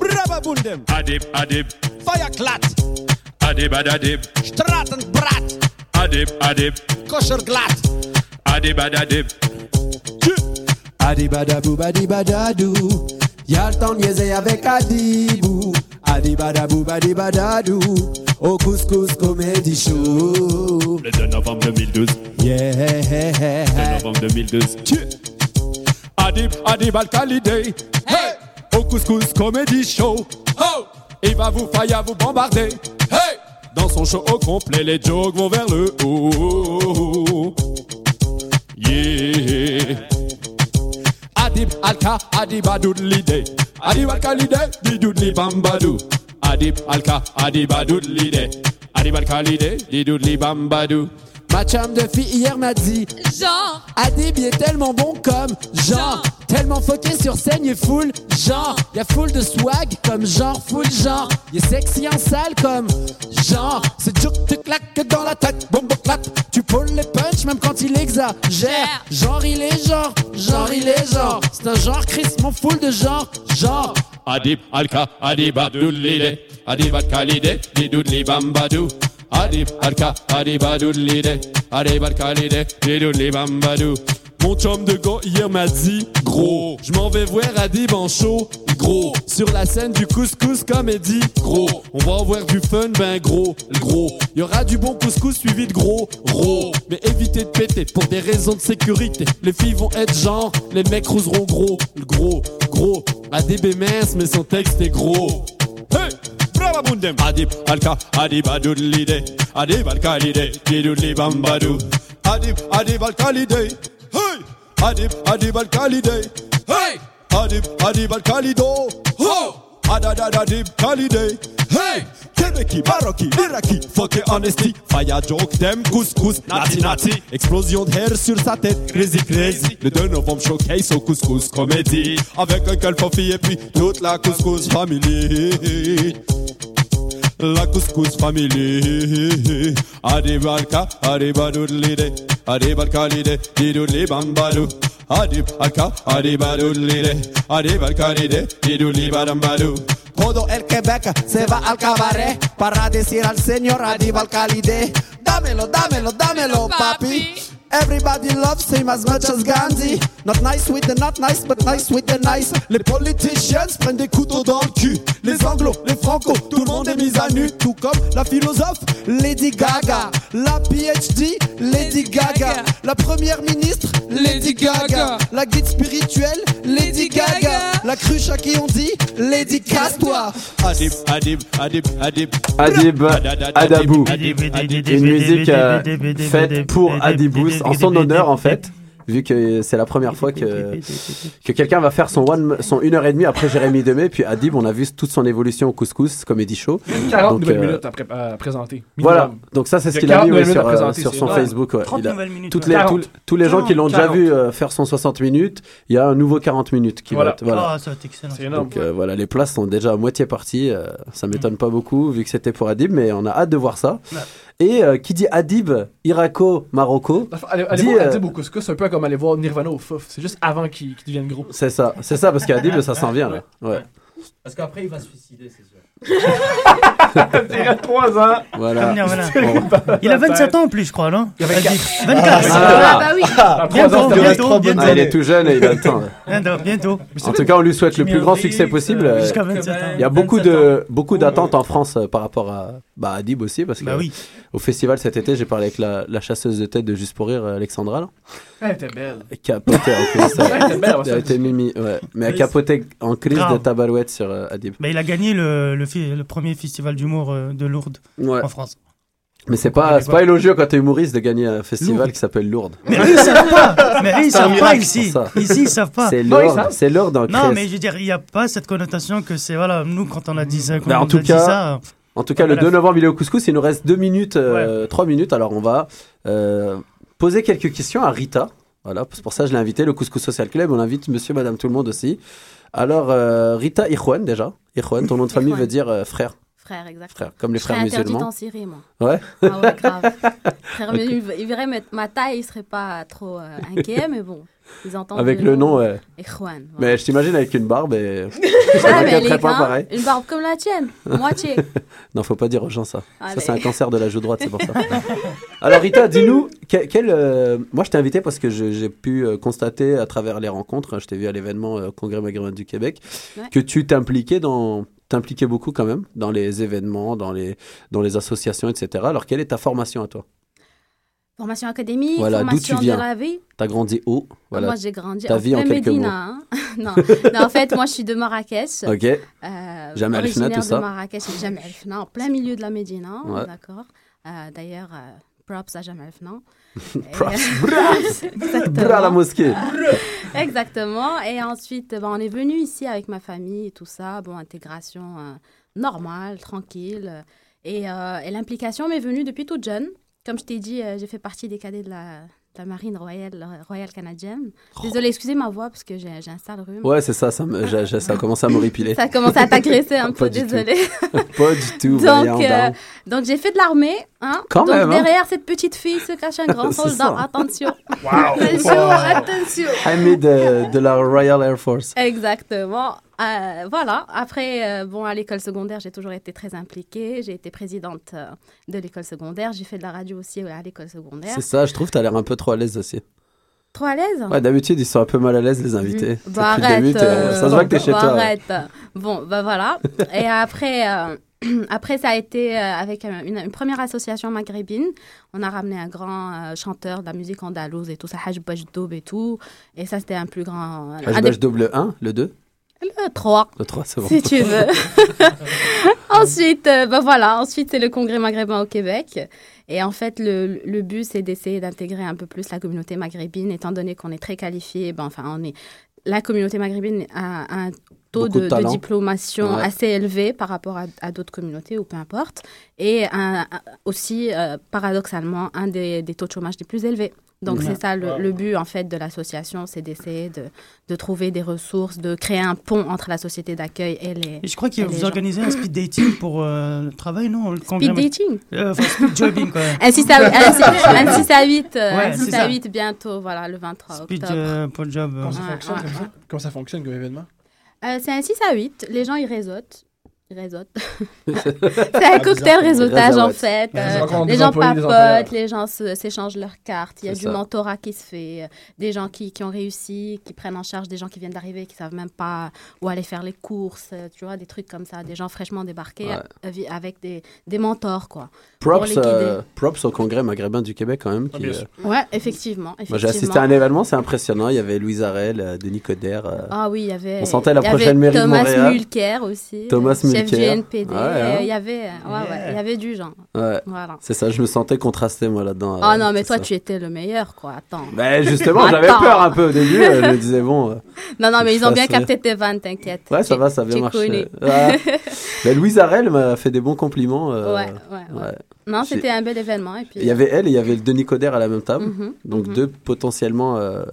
Brababundem. Adib, adib. Feierklat. Adib, adib. Stratenbrat. Adib, adib. Koscherglat. Adib, adib. Adibadabou, badibadadou. Y'a le temps de niaiser avec Adibou. Adibadabou, badibadadou. Au couscous comédie show. Le 2 novembre 2012. Yeah. Le novembre 2012. Adib, Adib Al-Khalidé. Hey! Au couscous comedy show. Oh! Il va vous faillir vous bombarder. Hey! Dans son show au complet, les jokes vont vers le haut. Yeah! Adib Alka, Adib Adoudlide. Adib Al-Khalidé, Didoudli Bambadou. Adib Alka, Adib Adoudlide. Adib Al-Khalidé, Didoudli Bambadou. Ma chum de fille hier m'a dit Genre. Adib il est tellement bon comme genre. Tellement foqué sur scène il est full genre. Y a full de swag comme genre full genre. Il est sexy en salle comme genre. C'est dur te claque dans la tête Bon bon clap Tu pulls les punch même quand il exagère. Genre. Il est genre Genre il est genre. C'est un genre Chris mon full de genre Genre. Adib Alka, Adib Adoudlide. Adib Didoudli Bambadou. Adib Alka, Adib Adoudlide. Adib Al-Khalidé, Didoudli Bambadou. Mon chum de go hier m'a dit Gros, je m'en vais voir Adib en show Gros, sur la scène du couscous comédie Gros, on va avoir du fun ben gros Gros, y aura du bon couscous suivi de gros Gros, mais évitez de péter pour des raisons de sécurité. Les filles vont être genre, les mecs rouseront gros Gros, gros, est mince mais son texte est gros Hey! Brababundem. Adib Alka, Adib Adoudlide. Adib Al-Khalidé, Didoudli Bambadou. Adib, Adib Al-Khalidé. Hey! Adib, Adib Al-Khalidé. Hey! Adib, Adib Al-Khalido. Ho! Adad, Adib Khalidé. Hey! Québécois, Baroki, Iraki, fuck honesty. Fire joke, them couscous, nati nati. Explosion de hair sur sa tête, crazy crazy. Le 2 novembre showcase au couscous comédie. Avec un calfofi et puis toute la couscous family. La couscous family. Adibalka, adibadoudlide. Adibalkalide, didoudli bambadou. Adib, alka, adibadoudlide. Adibalkalide, didoudli badambadou. Todo el Quebec se va al cabaret para decir al señor Adib Al-Khalide, dámelo, dámelo, dámelo, papi. Everybody loves him as much as Gandhi. Not nice with the not nice, but nice with the nice. Les politicians prennent des couteaux dans le cul. Les anglos, les franco, tout le monde est mis à nu. Tout comme la philosophe Lady Gaga. La PhD, Lady Gaga. La première ministre, Lady Gaga. La guide spirituelle, Lady Gaga. La cruche à qui on dit, Lady Casse-toi. Adib, Adib, Adib, Adib. Adib, Adabou. Une musique euh, faite pour Adibous, en son honneur en fait. Vu que c'est la première fois que, que quelqu'un va faire son, one, son une heure après Jérémy Demé, puis Adib, on a vu toute son évolution au couscous, comédie show. 40 Donc, nouvelles euh, minutes à, pré- à présenter. Voilà, donc ça c'est ce qu'il a 40 mis sur, euh, son. Facebook. ouais. 30 Il a- nouvelles minutes, toutes les, 40. tous- les gens qui l'ont déjà 40. vu euh, faire son 60 minutes, il y a un nouveau 40 minutes qui va être. Voilà. Ah, ça va être excellent. Donc euh, voilà, les places sont déjà à moitié parties. euh, ça m'étonne pas beaucoup vu que c'était pour Adib, mais on a hâte de voir ça. Et euh, qui dit Adib, Irako, Marocco. Allez, allez dit, voir euh, Adib au couscous, c'est un peu comme aller voir Nirvana au fouf. C'est juste avant qu'il qu'il devienne gros. C'est ça, c'est ça, parce qu'Adib, ça s'en vient là. Ouais. Parce qu'après, il va se suicider, c'est sûr. Il a 3 ans. Voilà. Comme dire, voilà. Bon. Il a 27 ans en plus, je crois, non Il a 24. 24. Ah, bah oui. Ah, Bientôt, trois ans, bientôt, bientôt, bientôt. Ah, il est tout jeune et il a le temps. Bientôt, bientôt. En tout cas, on lui souhaite le plus grand succès possible. Jusqu'à 27 ans. Il y a beaucoup de beaucoup d'attentes en France euh, par rapport à bah, Adib aussi parce que Bah oui. au festival cet été, j'ai parlé avec la, la chasseuse de tête de Juste pour rire, euh, Alexandra, là, Elle était belle. qui a capoté en crise. Elle était belle, Elle a été mimi, ouais. mais elle capotait en crise grave. de tabarouette sur euh, Adib. Bah, il a gagné le, le, fi- le premier festival d'humour euh, de Lourdes Ouais. en France. Mais c'est pas c'est pas élogieux quand t'es humoriste de gagner un festival Lourdes. qui s'appelle Lourdes. Mais eux, ils savent pas. Mais eux, ils savent pas ici. ça. Ici, ils savent pas. C'est Lourdes, c'est Lourdes en Non, crise. mais je veux dire, il n'y a pas cette connotation que c'est, voilà, nous, quand on a dit ça, quand Ben, on en tout a dit cas, ça, euh, en tout cas, le bref. 2 novembre, il est au couscous. Il nous reste 2 minutes, 3 minutes. Alors, on va euh, poser quelques questions à Rita. Voilà, c'est pour ça que je l'ai invité, le Couscous Social Club. On invite monsieur, madame, tout le monde aussi. Alors, euh, Rita Irwan, déjà. Irwan, ton nom de famille Irwan. veut dire euh, frère. Frère, exactement. Frère, comme les Je frères musulmans. en Syrie, moi. Ouais. Ah ouais, grave. Frère, mais il, verrait ma, ma taille, il serait pas trop euh, inquiet, mais bon. Ils entendent Avec le nom, ouais. Mais je t'imagine avec une barbe et. Ah, ça mais les pas gars, pareil. Une barbe comme la tienne, moitié. Non, faut pas dire aux gens ça. Allez. Ça, c'est un cancer de la joue droite, c'est pour ça. Alors, Rita, dis-nous, quel. quel, euh, Moi, je t'ai invité parce que j'ai pu euh, constater à travers les rencontres, hein, je t'ai vu à l'événement euh, Congrès maghrébin du Québec, Ouais. que tu t'impliquais dans. T'impliquais beaucoup quand même dans les événements, dans les, dans les associations, etc. Alors, quelle est ta formation à toi? Formation académique, Voilà, d'où tu formation viens de la vie. T'as grandi où? Voilà. Moi, j'ai grandi Ta en vie en quelques Médina. hein. non. non, en fait, moi, je suis de Marrakech. Ok. Euh, Jamais Alfna, tout ça? De Marrakech, Jamais Alfna, en plein milieu de la Médina. Ouais. D'accord. Euh, D'ailleurs, euh, props à Jamais Alfna. Props. Exactement. Bra la mosquée. Exactement. Et ensuite, ben, on est venu ici avec ma famille et tout ça. Bon, intégration euh, normale, tranquille. Et, et l'implication m'est venue depuis toute jeune. Comme je t'ai dit, euh, j'ai fait partie des cadets de la, de la marine royale, royale canadienne. Désolée, excusez ma voix parce que j'ai un sale rhume. Ouais, c'est ça, ça, me- j'ai- j'ai- ça a commencé à me répiler. Ça a commencé à t'agresser un peu, désolée. Pas du tout, donc, euh, donc j'ai fait de l'armée. Hein? Quand donc même, hein. derrière cette petite fille se cache un grand C'est soldat. ça. Attention. Wow. Attention, attention. Hamid de, de la Royal Air Force. Exactement. Euh, voilà. Après, euh, bon, à l'école secondaire, j'ai toujours été très impliquée. J'ai été présidente euh, de l'école secondaire. J'ai fait de la radio aussi à l'école secondaire. C'est ça, je trouve que t'as l'air un peu trop à l'aise aussi. Trop à l'aise? Ouais, d'habitude, ils sont un peu mal à l'aise, les invités. Bah, Depuis le début, arrête. t'es- euh, ça se voit que t'es chez bah, toi. ouais. Arrête. Bon, bah voilà. Et après, euh, après, ça a été euh, avec euh, une, une première association maghrébine. On a ramené un grand euh, chanteur de la musique andalouse et tout ça, Haj Bajdoub et tout. Et ça, c'était un plus grand. des- HBH double 1, le 2 Le 3. Le 3, c'est bon. Si tu veux. Ensuite, euh, bah voilà, ensuite c'est le congrès maghrébin au Québec. Et en fait, le, le but, c'est d'essayer d'intégrer un peu plus la communauté maghrébine, étant donné qu'on est très qualifié, ben, enfin, on est la communauté maghrébine a un taux de de, de talent. diplomation Ouais. assez élevé par rapport à, à d'autres communautés ou peu importe. Et un- aussi, euh, paradoxalement, un des, des taux de chômage les plus élevés. Donc Ouais. c'est ça le, le but en fait de l'association, c'est d'essayer de, de trouver des ressources, de créer un pont entre la société d'accueil et les. Et je crois que vous gens. organisez un speed dating pour euh, le travail, non? Le congrès- Speed dating? Euh, Enfin, speed jobbing, quoi. Un 6 à, un six- un six à 8, euh, Ouais, un c'est 6 ça. à 8 bientôt, voilà, le 23 Speed octobre. euh, pour le job. euh. Comment ça Ouais, fonctionne ouais, comme ça ouais. Comment ça fonctionne comme événement? Euh, c'est un 6 à 8. Les gens, ils réseautent. Ils réseautent. c'est un cocktail réseautage, en fait. Euh, les des gens papotent, les gens s'échangent leurs cartes. Il y a du ça. mentorat qui se fait. euh, Des gens qui, qui ont réussi, qui prennent en charge des gens qui viennent d'arriver, qui savent même pas où aller faire les courses. euh, Tu vois, des trucs comme ça. Des gens fraîchement débarqués Ouais. euh, avec des, des mentors, quoi. Props, euh, props au congrès maghrébin du Québec quand même. Ah, qui, euh. Ouais, effectivement. Moi, j'ai assisté à un événement, c'est impressionnant. Il y avait Louise Arel, euh, Denis Coderre. euh, Ah oui, il y avait. On sentait la prochaine mairie de Thomas Montréal. Mulcair aussi. Thomas euh, Chef du. Ouais, hein. Il y avait, ouais, ouais, il y avait du genre. Voilà. C'est ça, je me sentais contrasté moi là-dedans. Ah euh, non, mais toi, ça. tu étais le meilleur, quoi. Attends. Ben justement, j'avais peur un peu au début. euh, je me disais bon. euh, Non, non, mais ils ont bien capté tes vannes, t'inquiète. Ouais, ça va, ça a bien. Ben, Louise Arel m'a fait des bons compliments. Ouais, ouais, ouais. Non, c'était un bel événement. Et puis... Il y avait elle et il y avait le Denis Coderre à la même table. Mhm, Donc mhm. deux potentiellement euh,